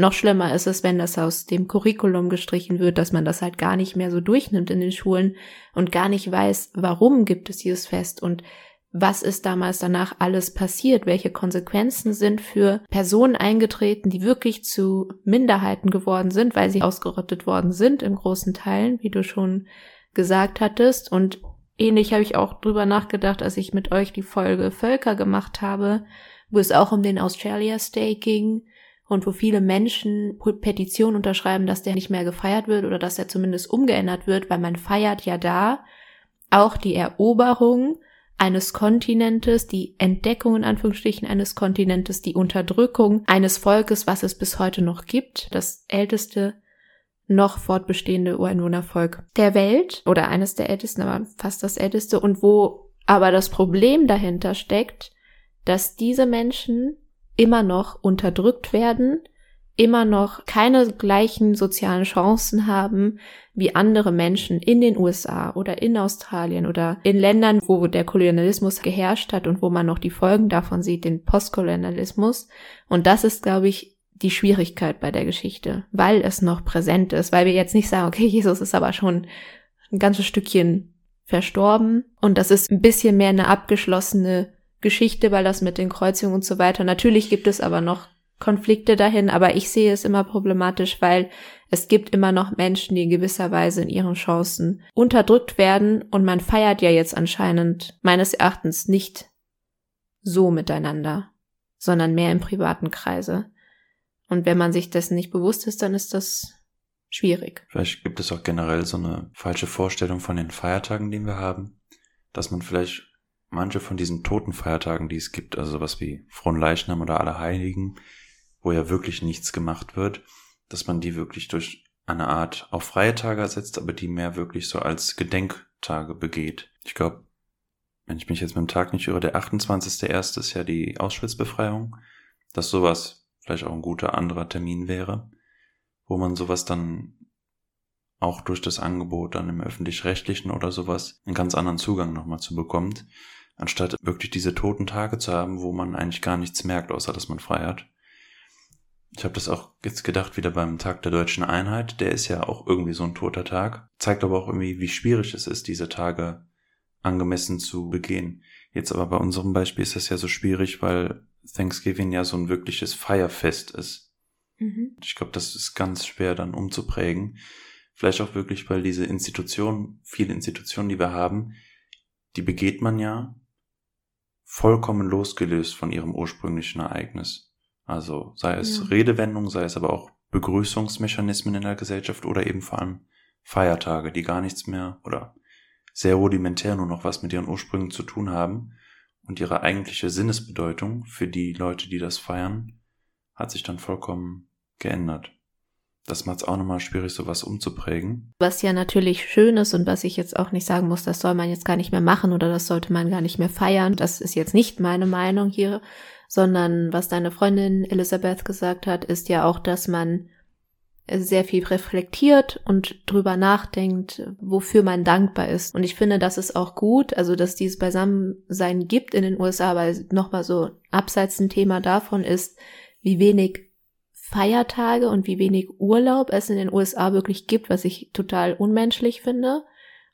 noch schlimmer ist es, wenn das aus dem Curriculum gestrichen wird, dass man das halt gar nicht mehr so durchnimmt in den Schulen und gar nicht weiß, warum gibt es dieses Fest und was ist damals danach alles passiert, welche Konsequenzen sind für Personen eingetreten, die wirklich zu Minderheiten geworden sind, weil sie ausgerottet worden sind in großen Teilen, wie du schon gesagt hattest. Und ähnlich habe ich auch drüber nachgedacht, als ich mit euch die Folge Völker gemacht habe, wo es auch um den Australia Day ging und wo viele Menschen Petitionen unterschreiben, dass der nicht mehr gefeiert wird oder dass er zumindest umgeändert wird, weil man feiert ja da auch die Eroberung eines Kontinentes, die Entdeckung in Anführungsstrichen eines Kontinentes, die Unterdrückung eines Volkes, was es bis heute noch gibt, das älteste noch fortbestehende Ureinwohnervolk der Welt oder eines der ältesten, aber fast das älteste. Und wo aber das Problem dahinter steckt, dass diese Menschen immer noch unterdrückt werden, immer noch keine gleichen sozialen Chancen haben wie andere Menschen in den USA oder in Australien oder in Ländern, wo der Kolonialismus geherrscht hat und wo man noch die Folgen davon sieht, den Postkolonialismus. Und das ist, glaube ich, die Schwierigkeit bei der Geschichte, weil es noch präsent ist, weil wir jetzt nicht sagen, okay, Jesus ist aber schon ein ganzes Stückchen verstorben und das ist ein bisschen mehr eine abgeschlossene Geschichte, weil das mit den Kreuzungen und so weiter. Natürlich gibt es aber noch Konflikte dahin, aber ich sehe es immer problematisch, weil es gibt immer noch Menschen, die in gewisser Weise in ihren Chancen unterdrückt werden und man feiert ja jetzt anscheinend meines Erachtens nicht so miteinander, sondern mehr im privaten Kreise. Und wenn man sich dessen nicht bewusst ist, dann ist das schwierig. Vielleicht gibt es auch generell so eine falsche Vorstellung von den Feiertagen, die wir haben, dass man vielleicht manche von diesen toten Feiertagen, die es gibt, also sowas wie Fronleichnam oder Allerheiligen, wo ja wirklich nichts gemacht wird, dass man die wirklich durch eine Art auf freie Tage ersetzt, aber die mehr wirklich so als Gedenktage begeht. Ich glaube, wenn ich mich jetzt mit dem Tag nicht irre, der 28.01. ist ja die Auschwitz-Befreiung, dass sowas vielleicht auch ein guter anderer Termin wäre, wo man sowas dann auch durch das Angebot dann im öffentlich-rechtlichen oder sowas einen ganz anderen Zugang nochmal zu bekommt, anstatt wirklich diese toten Tage zu haben, wo man eigentlich gar nichts merkt, außer dass man frei hat. Ich habe das auch jetzt gedacht, wieder beim Tag der deutschen Einheit, der ist ja auch irgendwie so ein toter Tag, zeigt aber auch irgendwie, wie schwierig es ist, diese Tage angemessen zu begehen. Jetzt aber bei unserem Beispiel ist das ja so schwierig, weil Thanksgiving ja so ein wirkliches Feierfest ist. Mhm. Ich glaube, das ist ganz schwer dann umzuprägen. Vielleicht auch wirklich, weil diese Institutionen, viele Institutionen, die wir haben, die begeht man ja vollkommen losgelöst von ihrem ursprünglichen Ereignis. Also sei es ja. Redewendung, sei es aber auch Begrüßungsmechanismen in der Gesellschaft oder eben vor allem Feiertage, die gar nichts mehr oder sehr rudimentär nur noch was mit ihren Ursprüngen zu tun haben und ihre eigentliche Sinnesbedeutung für die Leute, die das feiern, hat sich dann vollkommen geändert das macht es auch nochmal schwierig, sowas umzuprägen. Was ja natürlich schön ist und was ich jetzt auch nicht sagen muss, das soll man jetzt gar nicht mehr machen oder das sollte man gar nicht mehr feiern. Das ist jetzt nicht meine Meinung hier, sondern was deine Freundin Elisabeth gesagt hat, ist ja auch, dass man sehr viel reflektiert und drüber nachdenkt, wofür man dankbar ist. Und ich finde, das ist auch gut, also dass dieses Beisammensein gibt in den USA, weil nochmal so abseits ein Thema davon ist, wie wenig Feiertage und wie wenig Urlaub es in den USA wirklich gibt, was ich total unmenschlich finde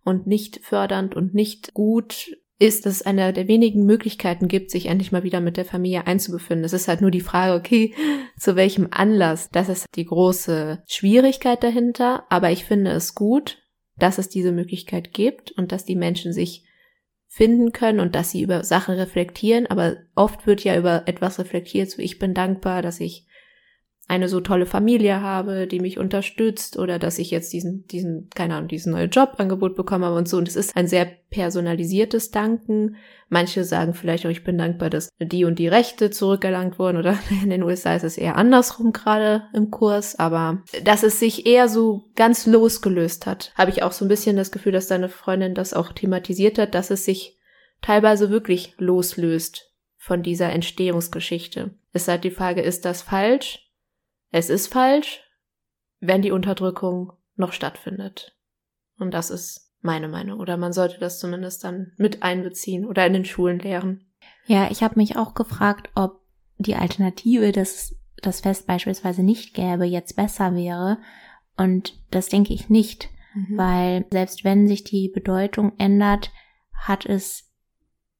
und nicht fördernd und nicht gut ist, dass es eine der wenigen Möglichkeiten gibt, sich endlich mal wieder mit der Familie einzubefinden. Es ist halt nur die Frage, okay, zu welchem Anlass? Das ist die große Schwierigkeit dahinter, aber ich finde es gut, dass es diese Möglichkeit gibt und dass die Menschen sich finden können und dass sie über Sachen reflektieren, aber oft wird ja über etwas reflektiert, so ich bin dankbar, dass ich eine so tolle Familie habe, die mich unterstützt oder dass ich jetzt diesen, diesen, keine Ahnung, diesen neue Jobangebot bekommen habe und so. Und es ist ein sehr personalisiertes Danken. Manche sagen vielleicht auch, ich bin dankbar, dass die und die Rechte zurückerlangt wurden oder in den USA ist es eher andersrum gerade im Kurs, aber dass es sich eher so ganz losgelöst hat, habe ich auch so ein bisschen das Gefühl, dass deine Freundin das auch thematisiert hat, dass es sich teilweise wirklich loslöst von dieser Entstehungsgeschichte. Es ist halt die Frage, ist das falsch? Es ist falsch, wenn die Unterdrückung noch stattfindet. Und das ist meine Meinung. Oder man sollte das zumindest dann mit einbeziehen oder in den Schulen lehren. Ja, ich habe mich auch gefragt, ob die Alternative, dass das Fest beispielsweise nicht gäbe, jetzt besser wäre. Und das denke ich nicht, mhm. weil selbst wenn sich die Bedeutung ändert, hat es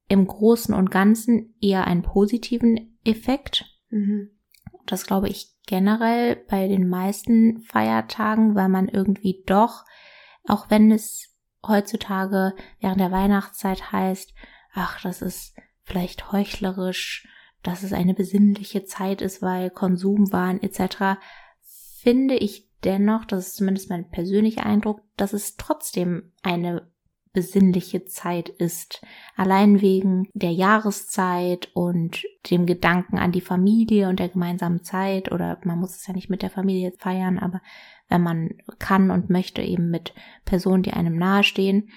im Großen und Ganzen eher einen positiven Effekt. Mhm. Das glaube ich generell bei den meisten Feiertagen, weil man irgendwie doch, auch wenn es heutzutage während der Weihnachtszeit heißt, ach, das ist vielleicht heuchlerisch, dass es eine besinnliche Zeit ist, weil Konsumwahn etc., finde ich dennoch, das ist zumindest mein persönlicher Eindruck, dass es trotzdem eine besinnliche Zeit ist. Allein wegen der Jahreszeit und dem Gedanken an die Familie und der gemeinsamen Zeit oder man muss es ja nicht mit der Familie feiern, aber wenn man kann und möchte eben mit Personen, die einem nahestehen.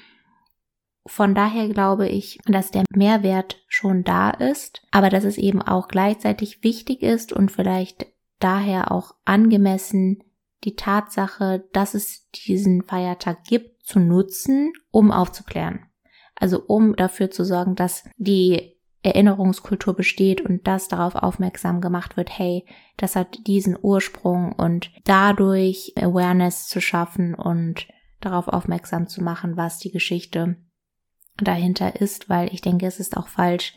Von daher glaube ich, dass der Mehrwert schon da ist, aber dass es eben auch gleichzeitig wichtig ist und vielleicht daher auch angemessen die Tatsache, dass es diesen Feiertag gibt, zu nutzen, um aufzuklären. Also um dafür zu sorgen, dass die Erinnerungskultur besteht und dass darauf aufmerksam gemacht wird, hey, das hat diesen Ursprung und dadurch Awareness zu schaffen und darauf aufmerksam zu machen, was die Geschichte dahinter ist, weil ich denke, es ist auch falsch,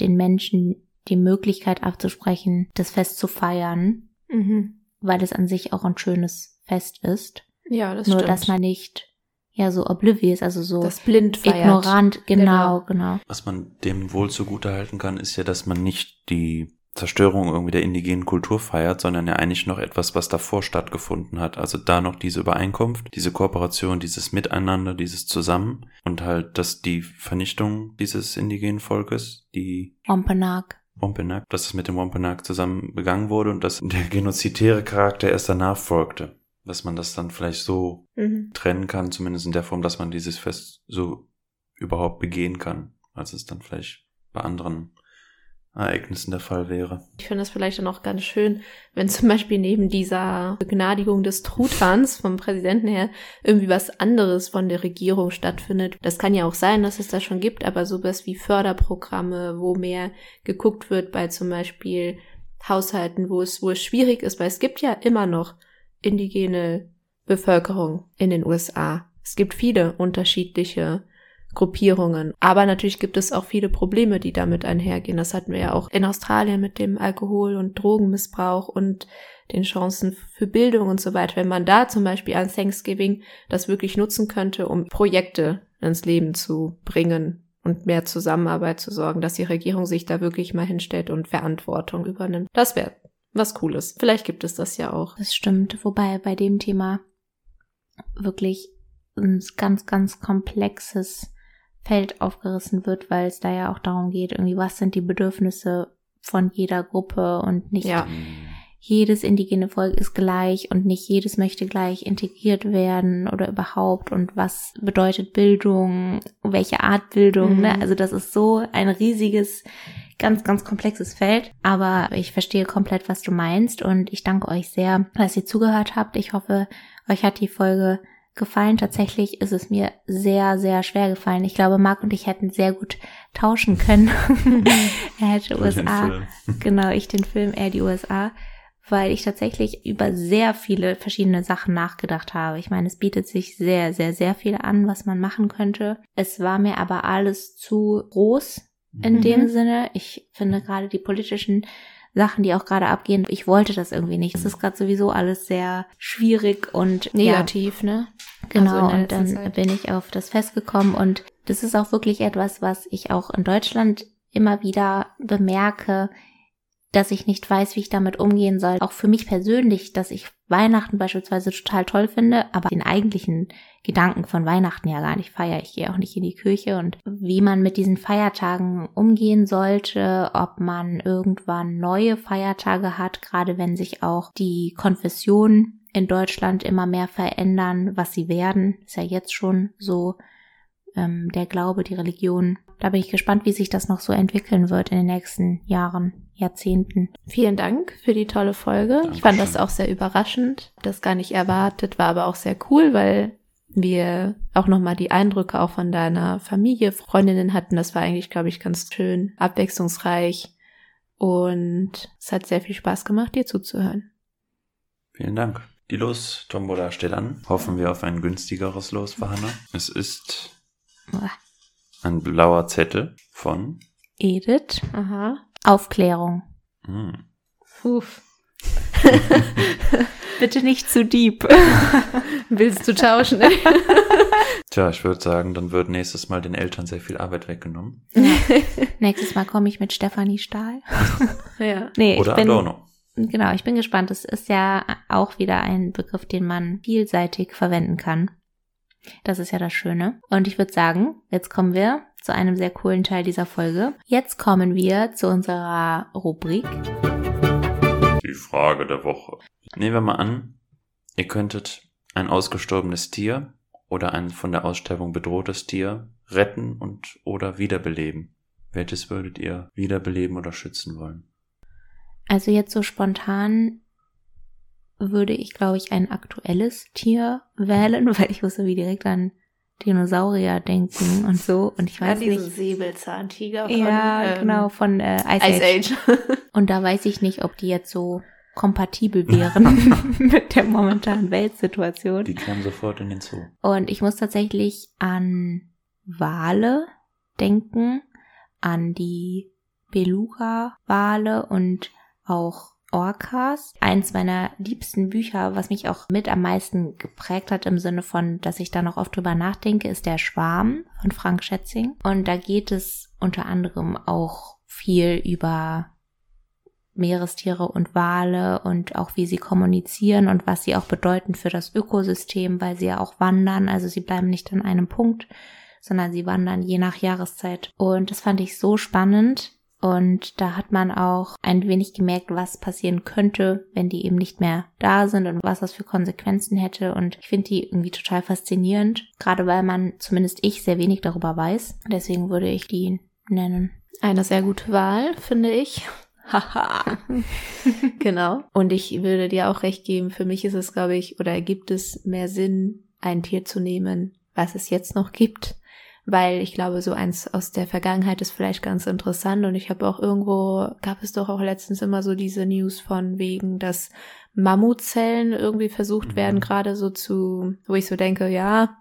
den Menschen die Möglichkeit abzusprechen, das Fest zu feiern, mhm. weil es an sich auch ein schönes Fest ist. Ja, das Nur, stimmt. dass man nicht ja so oblivious, also so das blind feiert. ignorant, genau, genau, genau. Was man dem wohl zugute halten kann, ist ja, dass man nicht die Zerstörung irgendwie der indigenen Kultur feiert, sondern ja eigentlich noch etwas, was davor stattgefunden hat. Also da noch diese Übereinkunft, diese Kooperation, dieses Miteinander, dieses Zusammen und halt, dass die Vernichtung dieses indigenen Volkes, die Wampanoag. Wampanoag, dass es mit dem Wampanoag zusammen begangen wurde und dass der genozitäre Charakter erst danach folgte. Dass man das dann vielleicht so Mhm. trennen kann, zumindest in der Form, dass man dieses Fest so überhaupt begehen kann, als es dann vielleicht bei anderen Ereignissen der Fall wäre. Ich finde es vielleicht dann auch ganz schön, wenn zum Beispiel neben dieser Begnadigung des Truthahns vom Präsidenten her irgendwie was anderes von der Regierung stattfindet. Das kann ja auch sein, dass es das schon gibt, aber sowas wie Förderprogramme, wo mehr geguckt wird bei zum Beispiel Haushalten, wo es, wo es schwierig ist, weil es gibt ja immer noch indigene Bevölkerung in den USA. Es gibt viele unterschiedliche Gruppierungen. Aber natürlich gibt es auch viele Probleme, die damit einhergehen. Das hatten wir ja auch in Australien mit dem Alkohol- und Drogenmissbrauch und den Chancen für Bildung und so weiter. Wenn man da zum Beispiel an Thanksgiving das wirklich nutzen könnte, um Projekte ins Leben zu bringen und mehr Zusammenarbeit zu sorgen, dass die Regierung sich da wirklich mal hinstellt und Verantwortung übernimmt. Das wäre was Cooles. Vielleicht gibt es das ja auch. Das stimmt. Wobei bei dem Thema wirklich ein ganz, ganz komplexes Feld aufgerissen wird, weil es da ja auch darum geht, irgendwie, was sind die Bedürfnisse von jeder Gruppe und nicht Ja. jedes indigene Volk ist gleich und nicht jedes möchte gleich integriert werden oder überhaupt und was bedeutet Bildung, welche Art Bildung, Mhm. ne? Also das ist so ein riesiges, ganz, ganz komplexes Feld. Aber ich verstehe komplett, was du meinst und ich danke euch sehr, dass ihr zugehört habt. Ich hoffe, euch hat die Folge gefallen. Tatsächlich ist es mir sehr, sehr schwer gefallen. Ich glaube, Marc und ich hätten sehr gut tauschen können. er hätte USA, genau, ich den Film, er die USA, weil ich tatsächlich über sehr viele verschiedene Sachen nachgedacht habe. Ich meine, es bietet sich sehr, sehr, sehr viel an, was man machen könnte. Es war mir aber alles zu groß in Mhm. dem Sinne. Ich finde gerade die politischen Sachen, die auch gerade abgehen, ich wollte das irgendwie nicht. Es ist gerade sowieso alles sehr schwierig und ja, Negativ, ne? Genau, Also und dann Zeit. bin ich auf das Fest gekommen und das ist auch wirklich etwas, was ich auch in Deutschland immer wieder bemerke, dass ich nicht weiß, wie ich damit umgehen soll. Auch für mich persönlich, dass ich Weihnachten beispielsweise total toll finde, aber den eigentlichen Gedanken von Weihnachten ja gar nicht feiere. Ich gehe auch nicht in die Kirche und wie man mit diesen Feiertagen umgehen sollte, ob man irgendwann neue Feiertage hat, gerade wenn sich auch die Konfessionen in Deutschland immer mehr verändern, was sie werden, ist ja jetzt schon so ähm, der Glaube, die Religion. Da bin ich gespannt, wie sich das noch so entwickeln wird in den nächsten Jahren, Jahrzehnten. Vielen Dank für die tolle Folge. Ich fand das Dankeschön. auch sehr überraschend. Das gar nicht erwartet, war aber auch sehr cool, weil wir auch nochmal die Eindrücke auch von deiner Familie, Freundinnen hatten. Das war eigentlich, glaube ich, ganz schön abwechslungsreich. Und es hat sehr viel Spaß gemacht, dir zuzuhören. Vielen Dank. Die Los-Tombola steht an. Hoffen wir auf ein günstigeres Los für Hannah. Es ist. Ein blauer Zettel von Edith, Aha. Aufklärung. hm, Uff. Bitte nicht zu deep. Willst du tauschen? Tja, ich würde sagen, dann wird nächstes Mal den Eltern sehr viel Arbeit weggenommen. Nächstes Mal komme ich mit Stefanie Stahl. ja. Nee, Oder ich bin, Adorno. Genau, ich bin gespannt. Es ist ja auch wieder ein Begriff, den man vielseitig verwenden kann. Das ist ja das Schöne. Und ich würde sagen, jetzt kommen wir zu einem sehr coolen Teil dieser Folge. Jetzt kommen wir zu unserer Rubrik. Die Frage der Woche. Nehmen wir mal an, ihr könntet ein ausgestorbenes Tier oder ein von der Aussterbung bedrohtes Tier retten und oder wiederbeleben. Welches würdet ihr wiederbeleben oder schützen wollen? Also jetzt so spontan würde ich, glaube ich, ein aktuelles Tier wählen, weil ich muss irgendwie direkt an Dinosaurier denken und so. Und ich weiß nicht. Säbelzahntiger Ja, genau, von äh, Ice, Ice Age. Age. Und da weiß ich nicht, ob die jetzt so kompatibel wären mit der momentanen Weltsituation. Die kamen sofort in den Zoo. Und ich muss tatsächlich an Wale denken, an die Beluga-Wale und auch Orcas. Eins meiner liebsten Bücher, was mich auch mit am meisten geprägt hat im Sinne von, dass ich da noch oft drüber nachdenke, ist Der Schwarm von Frank Schätzing. Und da geht es unter anderem auch viel über Meerestiere und Wale und auch wie sie kommunizieren und was sie auch bedeuten für das Ökosystem, weil sie ja auch wandern. Also sie bleiben nicht an einem Punkt, sondern sie wandern je nach Jahreszeit. Und das fand ich so spannend. Und da hat man auch ein wenig gemerkt, was passieren könnte, wenn die eben nicht mehr da sind und was das für Konsequenzen hätte. Und ich finde die irgendwie total faszinierend, gerade weil man, zumindest ich, sehr wenig darüber weiß. Deswegen würde ich die nennen. Eine sehr gute Wahl, finde ich. Haha. genau. Und ich würde dir auch recht geben, für mich ist es, glaube ich, oder gibt es mehr Sinn, ein Tier zu nehmen, was es jetzt noch gibt. Weil ich glaube, so eins aus der Vergangenheit ist vielleicht ganz interessant. Und ich habe auch irgendwo, gab es doch auch letztens immer so diese News von wegen, dass Mammutzellen irgendwie versucht Mhm. werden, gerade so zu, wo ich so denke, ja,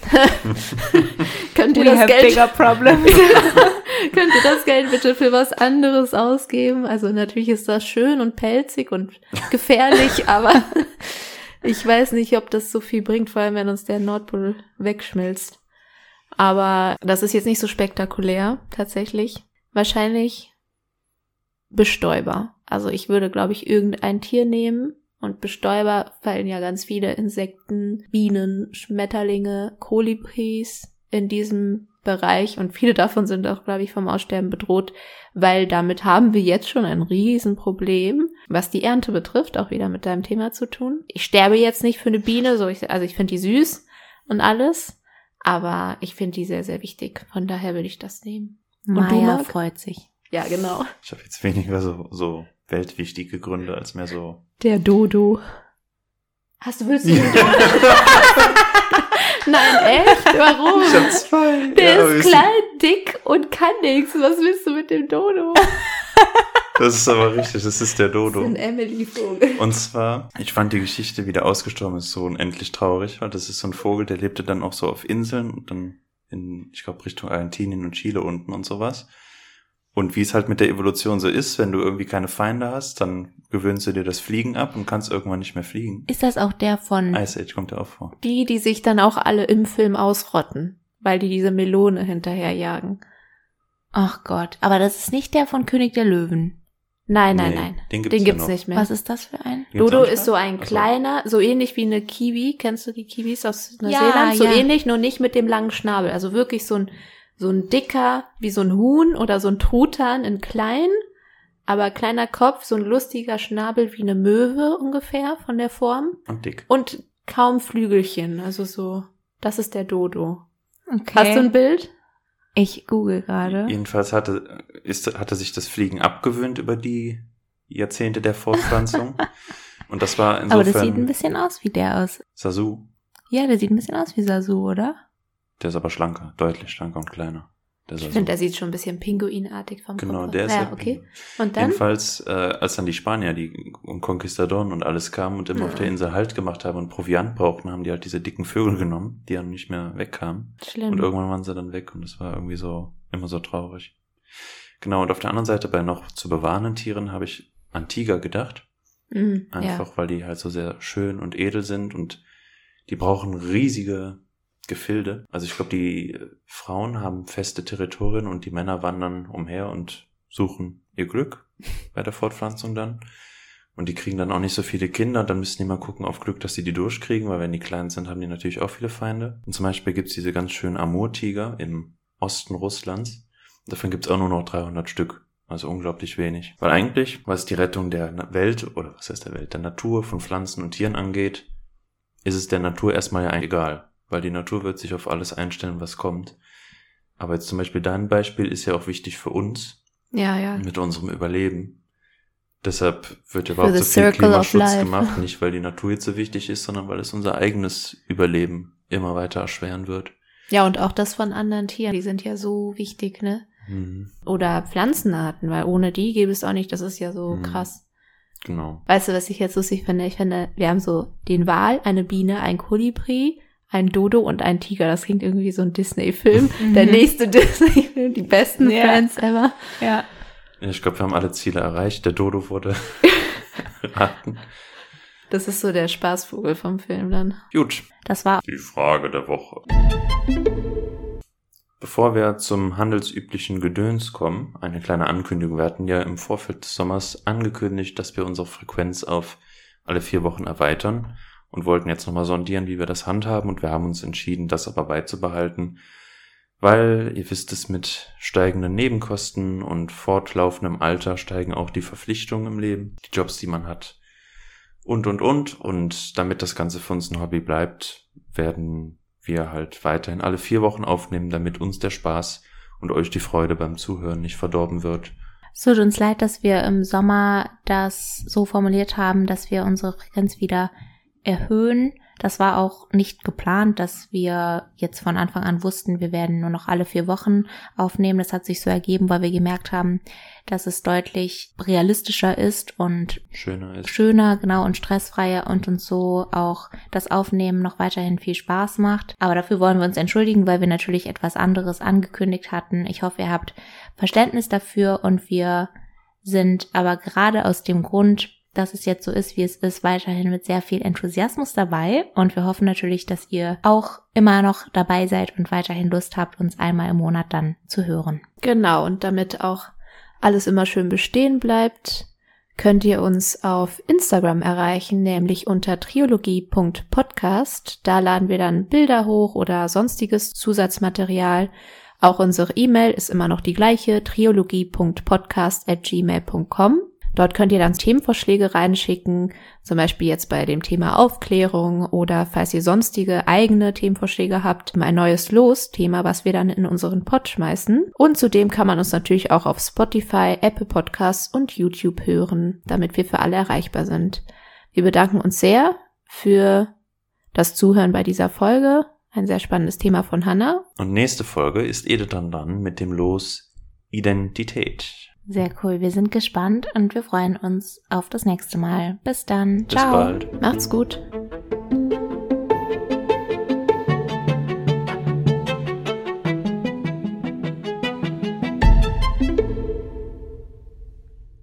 könnt ihr We das Geld. Könnt ihr das Geld bitte für was anderes ausgeben? Also natürlich ist das schön und pelzig und gefährlich, aber ich weiß nicht, ob das so viel bringt, vor allem wenn uns der Nordpol wegschmilzt. Aber das ist jetzt nicht so spektakulär, tatsächlich. Wahrscheinlich Bestäuber. Also ich würde, glaube ich, irgendein Tier nehmen. Und Bestäuber fallen ja ganz viele Insekten, Bienen, Schmetterlinge, Kolibris in diesem Bereich. Und viele davon sind auch, glaube ich, vom Aussterben bedroht, weil damit haben wir jetzt schon ein Riesenproblem, was die Ernte betrifft, auch wieder mit deinem Thema zu tun. Ich sterbe jetzt nicht für eine Biene, so ich, also ich finde die süß und alles, aber ich finde die sehr, sehr wichtig. Von daher würde ich das nehmen. Und du, Maya freut sich. Ja, genau. Ich habe jetzt weniger so, so weltwichtige Gründe als mehr so. Der Dodo. Hast du, willst du den Nein, echt? Warum? zwei. Der Ja, ist klein, dick und kann nichts. Was willst du mit dem Dodo? Das ist aber richtig, das ist der Das ist Dodo. ein Emily-Vogel. Und zwar, ich fand die Geschichte, wie der ausgestorben ist, so unendlich traurig, weil das ist so ein Vogel, der lebte dann auch so auf Inseln und dann in, ich glaube, Richtung Argentinien und Chile unten und sowas. Und wie es halt mit der Evolution so ist, wenn du irgendwie keine Feinde hast, dann gewöhnst du dir das Fliegen ab und kannst irgendwann nicht mehr fliegen. Ist das auch der von Ice Age kommt ja auch vor. Die, die sich dann auch alle im Film ausrotten, weil die diese Melone hinterherjagen. Ach Gott, aber das ist nicht der von König der Löwen. Nein, nein, Nee, nein. den gibt's Den ja gibt's noch. nicht mehr. Was ist das für ein? Dodo ist so ein kleiner, so ähnlich wie eine Kiwi. Kennst du die Kiwis aus Ja, Neuseeland? so ja. ähnlich, nur nicht mit dem langen Schnabel. Also wirklich so ein, so ein dicker, wie so ein Huhn oder so ein Truthahn in klein, aber kleiner Kopf, so ein lustiger Schnabel wie eine Möwe ungefähr von der Form. Und dick. Und kaum Flügelchen. Also so, das ist der Dodo. Okay. Hast du ein Bild? Ich google gerade. Jedenfalls hatte, ist, hatte sich das Fliegen abgewöhnt über die Jahrzehnte der Fortpflanzung. und das war insofern Aber das sieht ein bisschen aus wie der aus. Sasu. Ja, der sieht ein bisschen aus wie Sasu, oder? Der ist aber schlanker, deutlich schlanker und kleiner. Ich finde, der sieht schon ein bisschen pinguinartig vom Genau, Kopf. der ist Ja, ja okay. Und dann? Jedenfalls, äh, als dann die Spanier, die Konquistadoren und alles kamen und immer auf Ja. der Insel Halt gemacht haben und Proviant brauchten, haben die halt diese dicken Vögel genommen, die dann nicht mehr wegkamen. Schlimm. Und irgendwann waren sie dann weg und es war irgendwie so, immer so traurig. Genau, und auf der anderen Seite bei noch zu bewahrenden Tieren habe ich an Tiger gedacht. Mhm, ja. Einfach weil die halt so sehr schön und edel sind und die brauchen riesige Gefilde. Also ich glaube, die Frauen haben feste Territorien und die Männer wandern umher und suchen ihr Glück bei der Fortpflanzung dann. Und die kriegen dann auch nicht so viele Kinder. Dann müssen die mal gucken auf Glück, dass sie die durchkriegen, weil wenn die klein sind, haben die natürlich auch viele Feinde. Und zum Beispiel gibt's diese ganz schönen Amurtiger im Osten Russlands. Davon gibt's auch nur noch 300 Stück. Also unglaublich wenig. Weil eigentlich, was die Rettung der Welt, oder was heißt der Welt, der Natur von Pflanzen und Tieren angeht, ist es der Natur erstmal ja egal. Weil die Natur wird sich auf alles einstellen, was kommt. Aber jetzt zum Beispiel dein Beispiel ist ja auch wichtig für uns, ja, ja. mit unserem Überleben. Deshalb wird ja überhaupt so viel Klimaschutz gemacht, nicht weil die Natur jetzt so wichtig ist, sondern weil es unser eigenes Überleben immer weiter erschweren wird. Ja, und auch das von anderen Tieren, die sind ja so wichtig, ne? Mhm. Oder Pflanzenarten, weil ohne die gäbe es auch nicht, das ist ja so Mhm. krass. Genau. Weißt du, was ich jetzt lustig finde? Ich finde, wir haben so den Wal, eine Biene, ein Kolibri, ein Dodo und ein Tiger. Das klingt irgendwie wie so ein Disney-Film. Der Mhm. nächste Disney-Film, die besten Ja. Friends ever. Ja. Ich glaube, wir haben alle Ziele erreicht. Der Dodo wurde erraten. Das ist so der Spaßvogel vom Film dann. Gut. Das war Die Frage der Woche. Bevor wir zum handelsüblichen Gedöns kommen, eine kleine Ankündigung. Wir hatten ja im Vorfeld des Sommers angekündigt, dass wir unsere Frequenz auf alle vier Wochen erweitern und wollten jetzt nochmal sondieren, wie wir das handhaben und wir haben uns entschieden, das aber beizubehalten, weil ihr wisst es, mit steigenden Nebenkosten und fortlaufendem Alter steigen auch die Verpflichtungen im Leben, die Jobs, die man hat und, und, und. Und damit das Ganze für uns ein Hobby bleibt, werden wir halt weiterhin alle vier Wochen aufnehmen, damit uns der Spaß und euch die Freude beim Zuhören nicht verdorben wird. Es tut uns leid, dass wir im Sommer das so formuliert haben, dass wir unsere Frequenz wieder erhöhen. Das war auch nicht geplant, dass wir jetzt von Anfang an wussten, wir werden nur noch alle vier Wochen aufnehmen. Das hat sich so ergeben, weil wir gemerkt haben, dass es deutlich realistischer ist und Schöner ist. schöner, genau, und stressfreier und uns so auch das Aufnehmen noch weiterhin viel Spaß macht. Aber dafür wollen wir uns entschuldigen, weil wir natürlich etwas anderes angekündigt hatten. Ich hoffe, ihr habt Verständnis dafür und wir sind aber gerade aus dem Grund, dass es jetzt so ist, wie es ist, weiterhin mit sehr viel Enthusiasmus dabei. Und wir hoffen natürlich, dass ihr auch immer noch dabei seid und weiterhin Lust habt, uns einmal im Monat dann zu hören. Genau, und damit auch alles immer schön bestehen bleibt, könnt ihr uns auf Instagram erreichen, nämlich unter triologie.podcast. Da laden wir dann Bilder hoch oder sonstiges Zusatzmaterial. Auch unsere E-Mail ist immer noch die gleiche, triologie.podcast.gmail.com. Dort könnt ihr dann Themenvorschläge reinschicken, zum Beispiel jetzt bei dem Thema Aufklärung oder falls ihr sonstige eigene Themenvorschläge habt, ein neues Los-Thema, was wir dann in unseren Pod schmeißen. Und zudem kann man uns natürlich auch auf Spotify, Apple Podcasts und YouTube hören, damit wir für alle erreichbar sind. Wir bedanken uns sehr für das Zuhören bei dieser Folge. Ein sehr spannendes Thema von Hannah. Und nächste Folge ist Edith dann dann mit dem Los Identität. Sehr cool. Wir sind gespannt und wir freuen uns auf das nächste Mal. Bis dann. Bis Ciao. bald. Macht's gut.